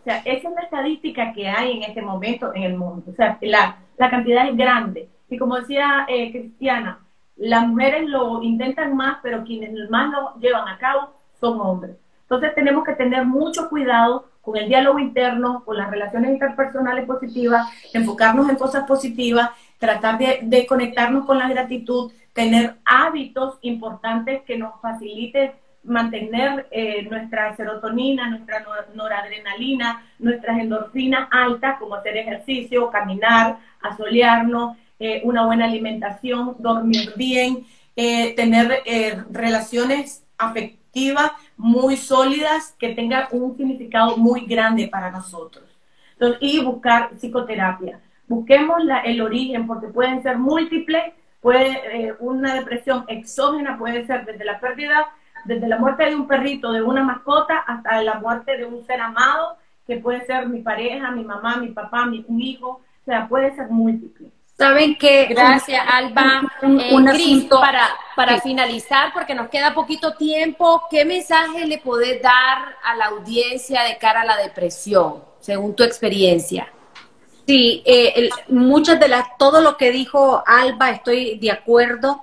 O sea, esa es la estadística que hay en este momento en el mundo. O sea, la, la cantidad es grande. Y como decía eh, Cristiana, las mujeres lo intentan más, pero quienes más lo llevan a cabo son hombres. Entonces tenemos que tener mucho cuidado con el diálogo interno, con las relaciones interpersonales positivas, enfocarnos en cosas positivas, tratar de, conectarnos con la gratitud, tener hábitos importantes que nos faciliten mantener eh, nuestra serotonina, nuestra noradrenalina, nuestras endorfinas altas, como hacer ejercicio, caminar, asolearnos, eh, una buena alimentación, dormir bien, eh, tener relaciones afectivas muy sólidas que tengan un significado muy grande para nosotros. y buscar psicoterapia. Busquemos el origen porque pueden ser múltiples, puede eh, una depresión exógena puede ser desde la pérdida, desde la muerte de un perrito, de una mascota, hasta la muerte de un ser amado, que puede ser mi pareja, mi mamá, mi papá, mi hijo, o sea, puede ser múltiple. Saben que, gracias Alba, un, eh, para, para finalizar, porque nos queda poquito tiempo, ¿qué mensaje le podés dar a la audiencia de cara a la depresión, según tu experiencia? Sí, eh, muchas de las, todo lo que dijo Alba, estoy de acuerdo.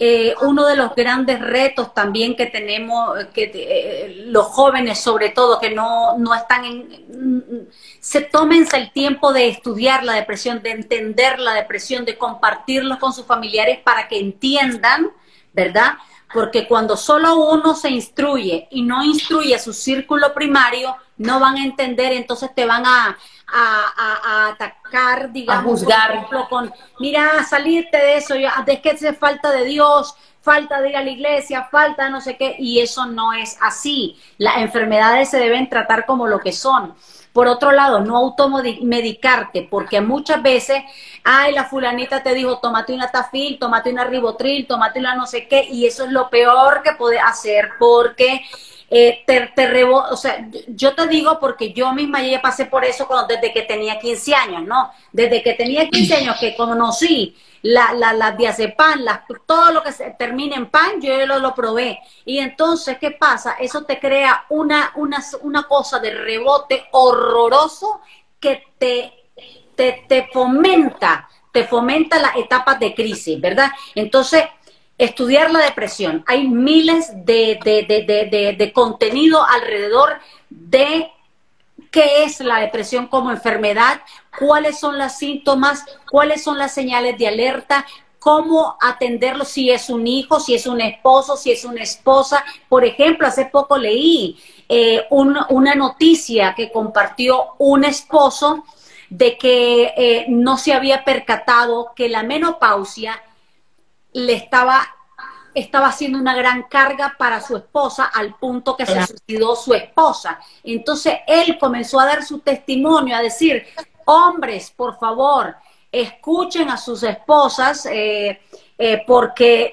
Eh, uno de los grandes retos también que tenemos, que eh, los jóvenes sobre todo, que no, no están en... Se tómense el tiempo de estudiar la depresión, de entender la depresión, de compartirlo con sus familiares para que entiendan, ¿verdad? Porque cuando solo uno se instruye y no instruye a su círculo primario, no van a entender, entonces te van a, a, atacar, digamos, a juzgar. Por ejemplo, con, mira, salirte de eso, de que es falta de Dios, falta de ir a la iglesia, falta no sé qué, y eso no es así. Las enfermedades se deben tratar como lo que son. Por otro lado, no automedicarte, porque muchas veces, ay, la fulanita te dijo, tómate una tafil, tómate una ribotril, tómate una no sé qué, y eso es lo peor que puede hacer, porque eh, te, te o sea, yo te digo porque yo misma ya pasé por eso cuando, desde que tenía 15 años, ¿no? Desde que tenía 15 años que conocí la, la, las diazepam, todo lo que se termina en pan, yo lo, lo probé. Y entonces, ¿qué pasa? Eso te crea una, una, una cosa de rebote horroroso que te, te, te fomenta, te fomenta las etapas de crisis, ¿verdad? Entonces, estudiar la depresión. Hay miles de, de, de, de, contenido alrededor de qué es la depresión como enfermedad, cuáles son los síntomas, cuáles son las señales de alerta, cómo atenderlo si es un hijo, si es un esposo, si es una esposa. Por ejemplo, hace poco leí eh, una noticia que compartió un esposo de que eh, no se había percatado que la menopausia le estaba estaba haciendo una gran carga para su esposa al punto que se suicidó su esposa. Entonces él comenzó a dar su testimonio, a decir, hombres, por favor, escuchen a sus esposas, eh, eh, porque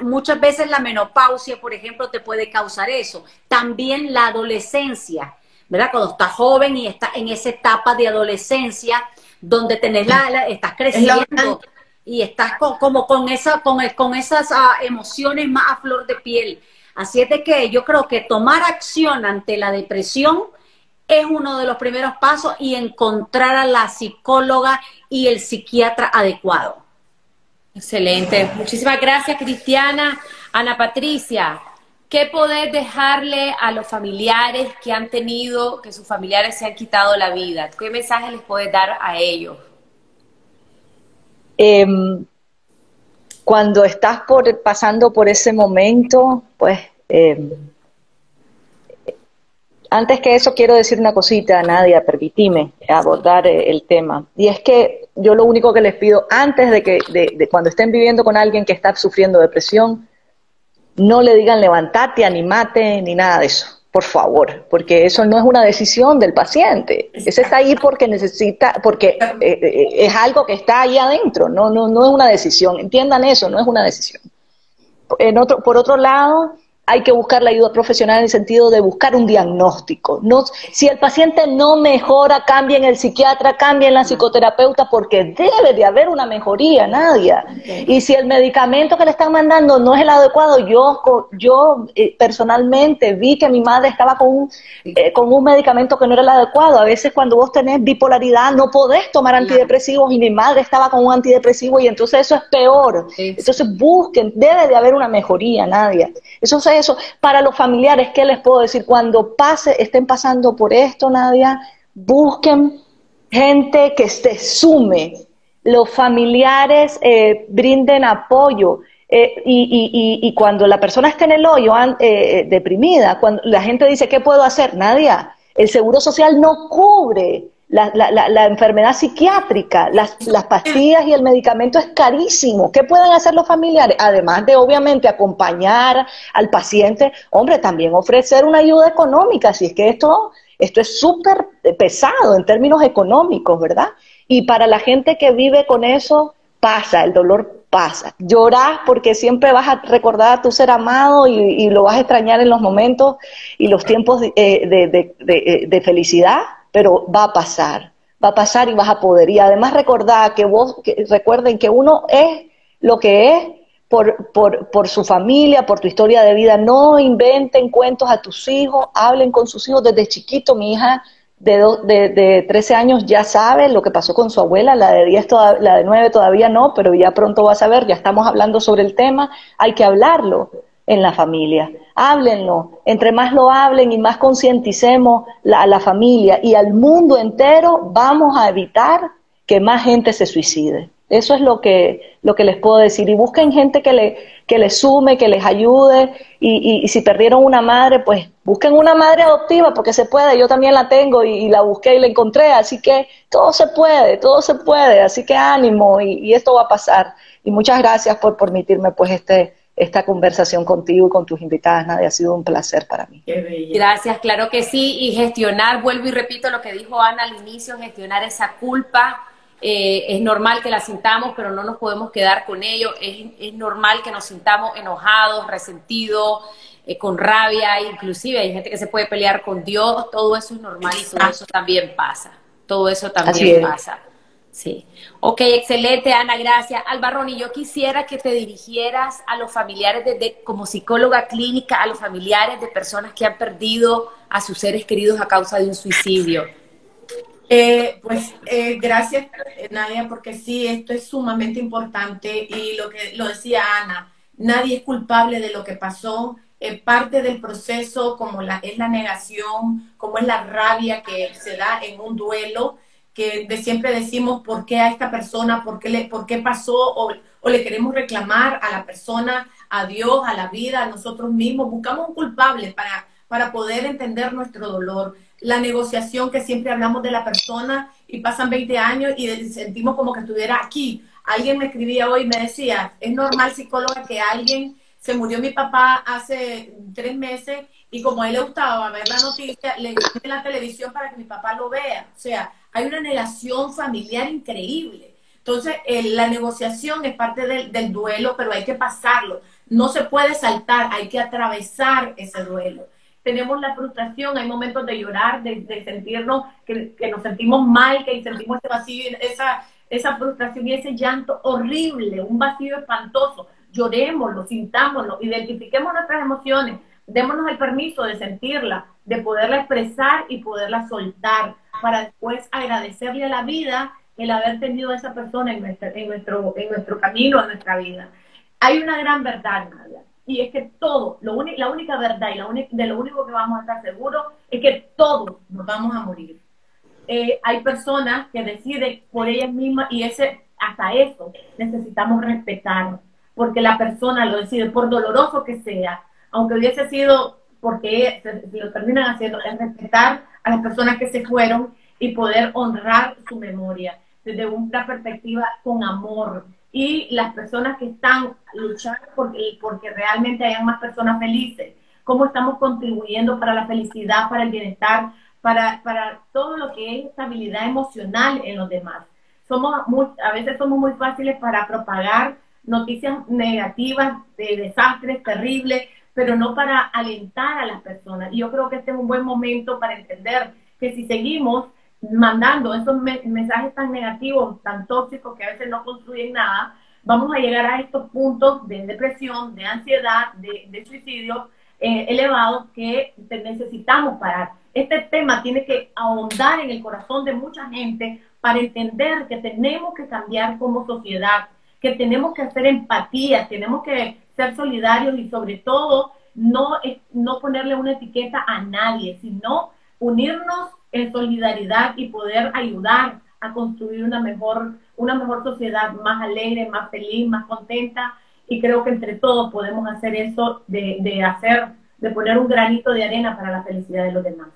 muchas veces la menopausia, por ejemplo, te puede causar eso. También la adolescencia, ¿verdad? Cuando estás joven y estás en esa etapa de adolescencia, donde tenés la, estás creciendo y estás como con, esa, con, con esas ah, emociones más a flor de piel. Así es de que yo creo que tomar acción ante la depresión es uno de los primeros pasos y encontrar a la psicóloga y el psiquiatra adecuado. Excelente. Muchísimas gracias, Cristiana. Ana Patricia, ¿qué podés dejarle a los familiares que han tenido, que sus familiares se han quitado la vida? ¿Qué mensaje les puedes dar a ellos? Em, cuando estás por, pasando por ese momento, pues em, antes que eso quiero decir una cosita, Nadia, permitime abordar eh, el tema. Y es que yo lo único que les pido antes de que de, cuando estén viviendo con alguien que está sufriendo depresión, no le digan levantate, animate, ni nada de eso por favor, porque eso no es una decisión del paciente. Ese está ahí porque necesita, porque eh, eh, es algo que está ahí adentro, no, no, no es una decisión. Entiendan eso, no es una decisión. En otro, por otro lado, hay que buscar la ayuda profesional en el sentido de buscar un diagnóstico. No, si el paciente no mejora, cambien el psiquiatra, cambien la psicoterapeuta, porque debe de haber una mejoría, nadie. Y si el medicamento que le están mandando no es el adecuado, yo, yo eh, personalmente vi que mi madre estaba con un, eh, con un medicamento que no era el adecuado. A veces cuando vos tenés bipolaridad no podés tomar antidepresivos y mi madre estaba con un antidepresivo y entonces eso es peor. Entonces busquen, debe de haber una mejoría, nadie. Eso es eso. Para los familiares, ¿qué les puedo decir? Cuando pase, estén pasando por esto, Nadia, busquen gente que se sume. Los familiares eh, brinden apoyo. Eh, y, cuando la persona está en el hoyo eh, deprimida, cuando la gente dice, ¿qué puedo hacer? Nadia, el Seguro Social no cubre la, la, la, enfermedad psiquiátrica, las, las, pastillas y el medicamento es carísimo. ¿Qué pueden hacer los familiares? Además de, obviamente, acompañar al paciente, hombre, también ofrecer una ayuda económica, si es que esto, esto es súper pesado en términos económicos, ¿verdad? Y para la gente que vive con eso, pasa, el dolor pasa. Llorás porque siempre vas a recordar a tu ser amado y, lo vas a extrañar en los momentos y los tiempos eh, de, de, de felicidad pero va a pasar, va a pasar y vas a poder. Y además recordar que vos, recuerden que uno es lo que es por, por, por, su familia, por tu historia de vida. No inventen cuentos a tus hijos, hablen con sus hijos desde chiquito. Mi hija de, de, de 13 años ya sabe lo que pasó con su abuela, la de 10, la de 9 todavía no, pero ya pronto va a saber, ya estamos hablando sobre el tema, hay que hablarlo en la familia. Háblenlo. Entre más lo hablen y más concienticemos a la familia y al mundo entero, vamos a evitar que más gente se suicide. Eso es lo que, lo que les puedo decir. Y busquen gente que, le, que les sume, que les ayude. Y, y, si perdieron una madre, pues busquen una madre adoptiva, porque se puede. Yo también la tengo y, la busqué y la encontré. Así que todo se puede, todo se puede. Así que ánimo y, esto va a pasar. Y muchas gracias por permitirme pues este, esta conversación contigo y con tus invitadas, Nadia. Ha sido un placer para mí. Gracias, claro que sí. Y gestionar, vuelvo y repito lo que dijo Ana al inicio, gestionar esa culpa. Eh, es normal que la sintamos, pero no nos podemos quedar con ello. Es, normal que nos sintamos enojados, resentidos, eh, con rabia, inclusive hay gente que se puede pelear con Dios. Todo eso es normal y todo eso también pasa. Todo eso también pasa. Sí. Ok, excelente, Ana, gracias. Albarroni, yo quisiera que te dirigieras a los familiares, de, como psicóloga clínica, a los familiares de personas que han perdido a sus seres queridos a causa de un suicidio. Eh, pues eh, gracias, Nadia, porque sí, esto es sumamente importante y lo que lo decía Ana, nadie es culpable de lo que pasó. eh, parte del proceso, como la, es la negación, como es la rabia que se da en un duelo, que de siempre decimos por qué a esta persona, por qué, le, por qué pasó, o, o le queremos reclamar a la persona, a Dios, a la vida, a nosotros mismos. Buscamos un culpable para, para poder entender nuestro dolor. La negociación que siempre hablamos de la persona y pasan 20 años y sentimos como que estuviera aquí. Alguien me escribía hoy y me decía, es normal psicóloga que alguien, se murió mi papá hace tres meses y como a él le gustaba ver la noticia, le en la televisión para que mi papá lo vea. O sea, hay una negación familiar increíble. Entonces, la negociación es parte del, del duelo, pero hay que pasarlo. No se puede saltar, hay que atravesar ese duelo tenemos la frustración, hay momentos de llorar, de, sentirnos que, nos sentimos mal, que sentimos ese vacío, esa, esa frustración y ese llanto horrible, un vacío espantoso. Llorémoslo, sintámoslo, identifiquemos nuestras emociones, démonos el permiso de sentirla, de poderla expresar y poderla soltar, para después agradecerle a la vida el haber tenido a esa persona en nuestro, en nuestro, en nuestro camino, en nuestra vida. Hay una gran verdad, Nadia y es que todo, lo la única verdad y la de lo único que vamos a estar seguros es que todos nos vamos a morir. Eh, hay personas que deciden por ellas mismas y ese hasta eso necesitamos respetar, porque la persona lo decide, por doloroso que sea, aunque hubiese sido porque si lo terminan haciendo, es respetar a las personas que se fueron y poder honrar su memoria desde una perspectiva con amor, y las personas que están luchando porque, porque realmente hayan más personas felices, cómo estamos contribuyendo para la felicidad, para el bienestar, para, para todo lo que es estabilidad emocional en los demás. Somos muy, a veces somos muy fáciles para propagar noticias negativas de desastres terribles, pero no para alentar a las personas. Y yo creo que este es un buen momento para entender que si seguimos mandando esos mensajes tan negativos, tan tóxicos que a veces no construyen nada, vamos a llegar a estos puntos de depresión, de ansiedad, de, suicidio eh, elevados que necesitamos parar. Este tema tiene que ahondar en el corazón de mucha gente para entender que tenemos que cambiar como sociedad, que tenemos que hacer empatía, tenemos que ser solidarios y sobre todo no, no ponerle una etiqueta a nadie, sino unirnos en solidaridad y poder ayudar a construir una mejor, una mejor sociedad más alegre, más feliz, más contenta. Y creo que entre todos podemos hacer eso de, de hacer, de poner un granito de arena para la felicidad de los demás.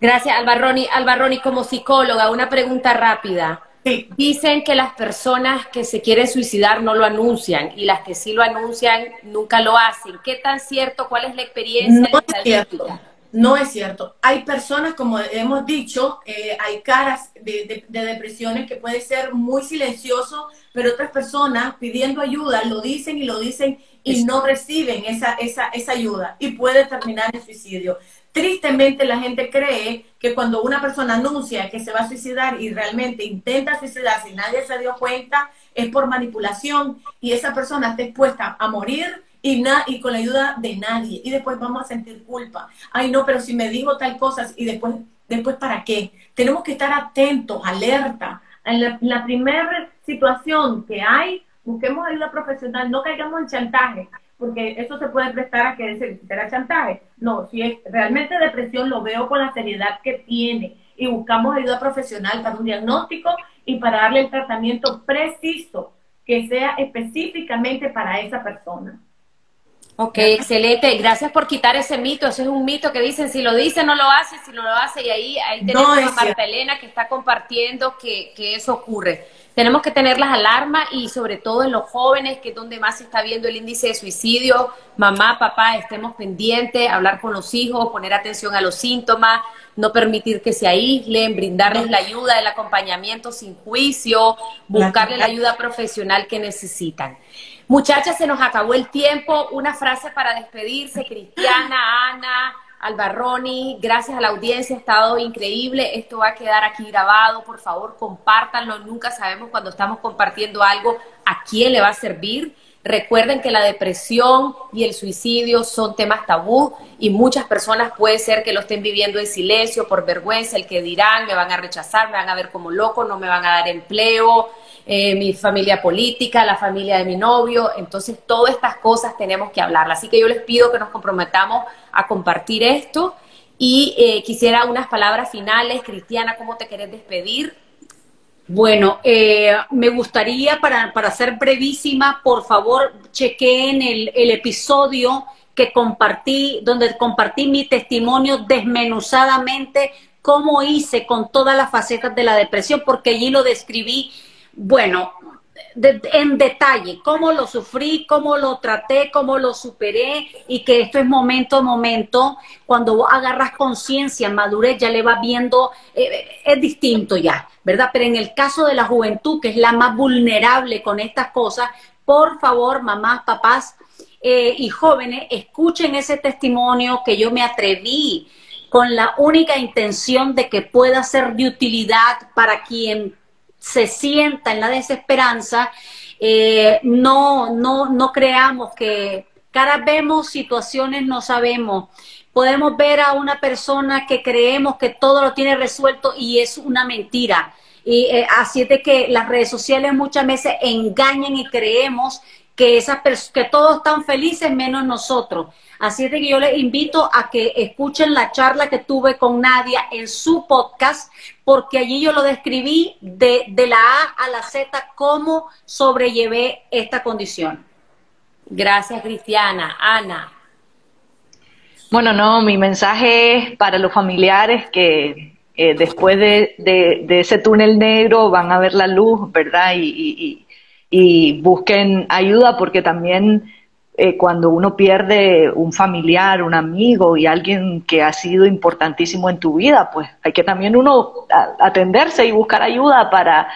Gracias, Albarroni. Albarroni, como psicóloga, una pregunta rápida. Sí. Dicen que las personas que se quieren suicidar no lo anuncian y las que sí lo anuncian nunca lo hacen. ¿Qué tan cierto? ¿Cuál es la experiencia? No es cierto. No es cierto. Hay personas, como hemos dicho, eh, hay caras de, depresiones que puede ser muy silencioso, pero otras personas pidiendo ayuda lo dicen y lo dicen y no reciben esa, esa, esa ayuda y puede terminar en suicidio. Tristemente la gente cree que cuando una persona anuncia que se va a suicidar y realmente intenta suicidarse y nadie se dio cuenta, es por manipulación y esa persona está expuesta a morir y, na y con la ayuda de nadie. Y después vamos a sentir culpa. Ay, no, pero si me dijo tal cosa y después, después ¿para qué? Tenemos que estar atentos, alerta. En la, primera situación que hay, busquemos ayuda profesional, no caigamos en chantaje, porque eso se puede prestar a que será chantaje. No, si es realmente depresión, lo veo con la seriedad que tiene y buscamos ayuda profesional para un diagnóstico y para darle el tratamiento preciso que sea específicamente para esa persona. Ok, excelente. Gracias por quitar ese mito. Eso es un mito que dicen, si lo dice, no lo hace, si no lo hace. Y ahí, ahí tenemos a Marta Elena que está compartiendo que, que, eso ocurre. Tenemos que tener las alarmas y sobre todo en los jóvenes, que es donde más se está viendo el índice de suicidio. Mamá, papá, estemos pendientes, hablar con los hijos, poner atención a los síntomas, no permitir que se aíslen, brindarles la ayuda, el acompañamiento sin juicio, buscarle la ayuda profesional que necesitan. Muchachas, se nos acabó el tiempo. Una frase para despedirse. Cristiana, Ana, Albarroni, gracias a la audiencia, ha estado increíble. Esto va a quedar aquí grabado. Por favor, compártanlo. Nunca sabemos cuando estamos compartiendo algo a quién le va a servir. Recuerden que la depresión y el suicidio son temas tabú y muchas personas puede ser que lo estén viviendo en silencio, por vergüenza, el que dirán, me van a rechazar, me van a ver como loco, no me van a dar empleo, eh, mi familia política, la familia de mi novio, entonces todas estas cosas tenemos que hablarlas. Así que yo les pido que nos comprometamos a compartir esto y eh, quisiera unas palabras finales. Cristiana, ¿cómo te querés despedir? Bueno, eh, me gustaría, para, para ser brevísima, por favor, chequeen el, el episodio que compartí, donde compartí mi testimonio desmenuzadamente, cómo hice con todas las facetas de la depresión, porque allí lo describí, bueno, en detalle, cómo lo sufrí, cómo lo traté, cómo lo superé y que esto es momento a momento, cuando agarras conciencia, madurez, ya le vas viendo, eh, es distinto ya, ¿verdad? Pero en el caso de la juventud, que es la más vulnerable con estas cosas, por favor, mamás, papás eh, y jóvenes, escuchen ese testimonio que yo me atreví con la única intención de que pueda ser de utilidad para quien se sienta en la desesperanza, eh, no, no, no creamos que cada vemos situaciones, no sabemos. Podemos ver a una persona que creemos que todo lo tiene resuelto y es una mentira. Y eh, así es de que las redes sociales muchas veces engañan y creemos que, esas que todos están felices menos nosotros. Así es de que yo les invito a que escuchen la charla que tuve con Nadia en su podcast, porque allí yo lo describí de, de la A a la Z, cómo sobrellevé esta condición. Gracias, Cristiana. Ana. Bueno, no, mi mensaje es para los familiares que eh, después de, de, ese túnel negro van a ver la luz, ¿verdad? Y, y, y busquen ayuda porque también eh, cuando uno pierde un familiar, un amigo y alguien que ha sido importantísimo en tu vida, pues hay que también uno atenderse y buscar ayuda para,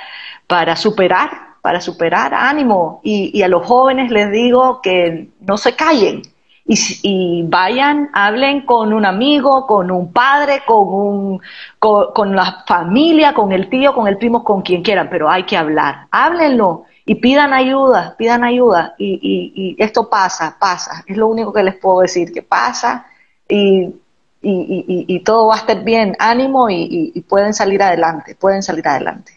para superar, para superar ánimo. Y, a los jóvenes les digo que no se callen, y, y, vayan, hablen con un amigo, con un padre, con, un, con, con, la familia, con el tío, con el primo, con quien quieran, pero hay que hablar. Háblenlo y pidan ayuda, pidan ayuda. Y, y, esto pasa, pasa. Es lo único que les puedo decir, que pasa y, y todo va a estar bien. Ánimo y, pueden salir adelante, pueden salir adelante.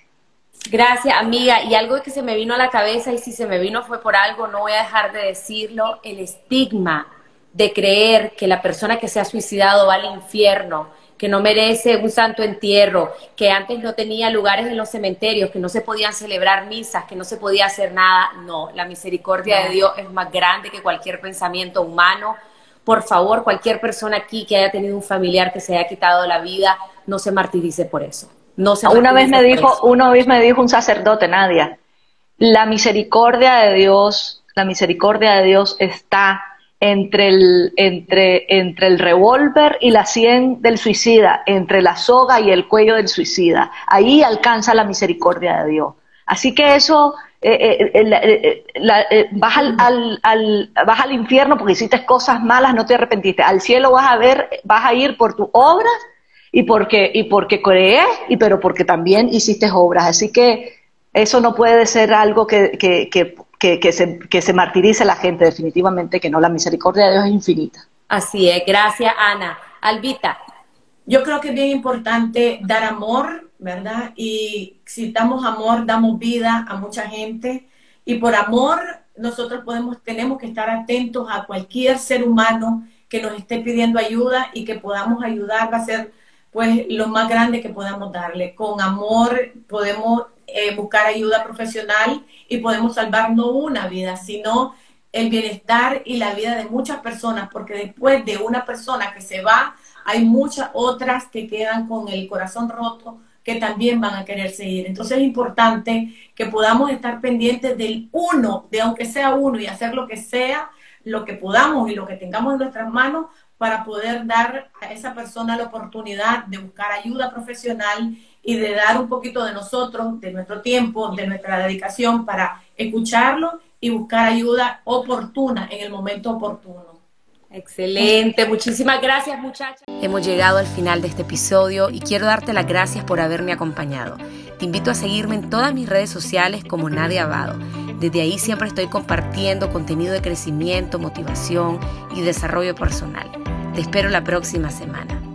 Gracias, amiga. Y algo que se me vino a la cabeza, y si se me vino fue por algo, no voy a dejar de decirlo, el estigma de creer que la persona que se ha suicidado va al infierno que no merece un santo entierro, que antes no tenía lugares en los cementerios, que no se podían celebrar misas, que no se podía hacer nada. No, la misericordia de Dios es más grande que cualquier pensamiento humano. Por favor, cualquier persona aquí que haya tenido un familiar que se haya quitado la vida, no se martirice por eso. No se una vez me dijo, una vez me dijo un sacerdote, Nadia, la misericordia de Dios, la misericordia de Dios está entre el, entre, entre el revólver y la sien del suicida, entre la soga y el cuello del suicida. Ahí alcanza la misericordia de Dios. Así que eso, eh, eh, eh, vas, al, al, vas al infierno porque hiciste cosas malas, no te arrepentiste. Al cielo vas a ver, vas a ir por tus obras y porque, y porque crees, y pero porque también hiciste obras. Así que eso no puede ser algo que, que, que que, se, que se martirice la gente, definitivamente que no, la misericordia de Dios es infinita. Así es, gracias Ana. Albita. Yo creo que es bien importante dar amor, ¿verdad? Y si damos amor, damos vida a mucha gente. Y por amor, nosotros podemos, tenemos que estar atentos a cualquier ser humano que nos esté pidiendo ayuda y que podamos ayudar, va a ser pues lo más grande que podamos darle. Con amor podemos eh, buscar ayuda profesional y podemos salvar no una vida, sino el bienestar y la vida de muchas personas, porque después de una persona que se va, hay muchas otras que quedan con el corazón roto que también van a querer seguir. Entonces es importante que podamos estar pendientes del uno, de aunque sea uno, y hacer lo que sea, lo que podamos y lo que tengamos en nuestras manos para poder dar a esa persona la oportunidad de buscar ayuda profesional y de dar un poquito de nosotros, de nuestro tiempo, de nuestra dedicación para escucharlo y buscar ayuda oportuna en el momento oportuno. Excelente, muchísimas gracias muchachas. Hemos llegado al final de este episodio y quiero darte las gracias por haberme acompañado. Te invito a seguirme en todas mis redes sociales como Nadia Abado. Desde ahí siempre estoy compartiendo contenido de crecimiento, motivación y desarrollo personal. Te espero la próxima semana.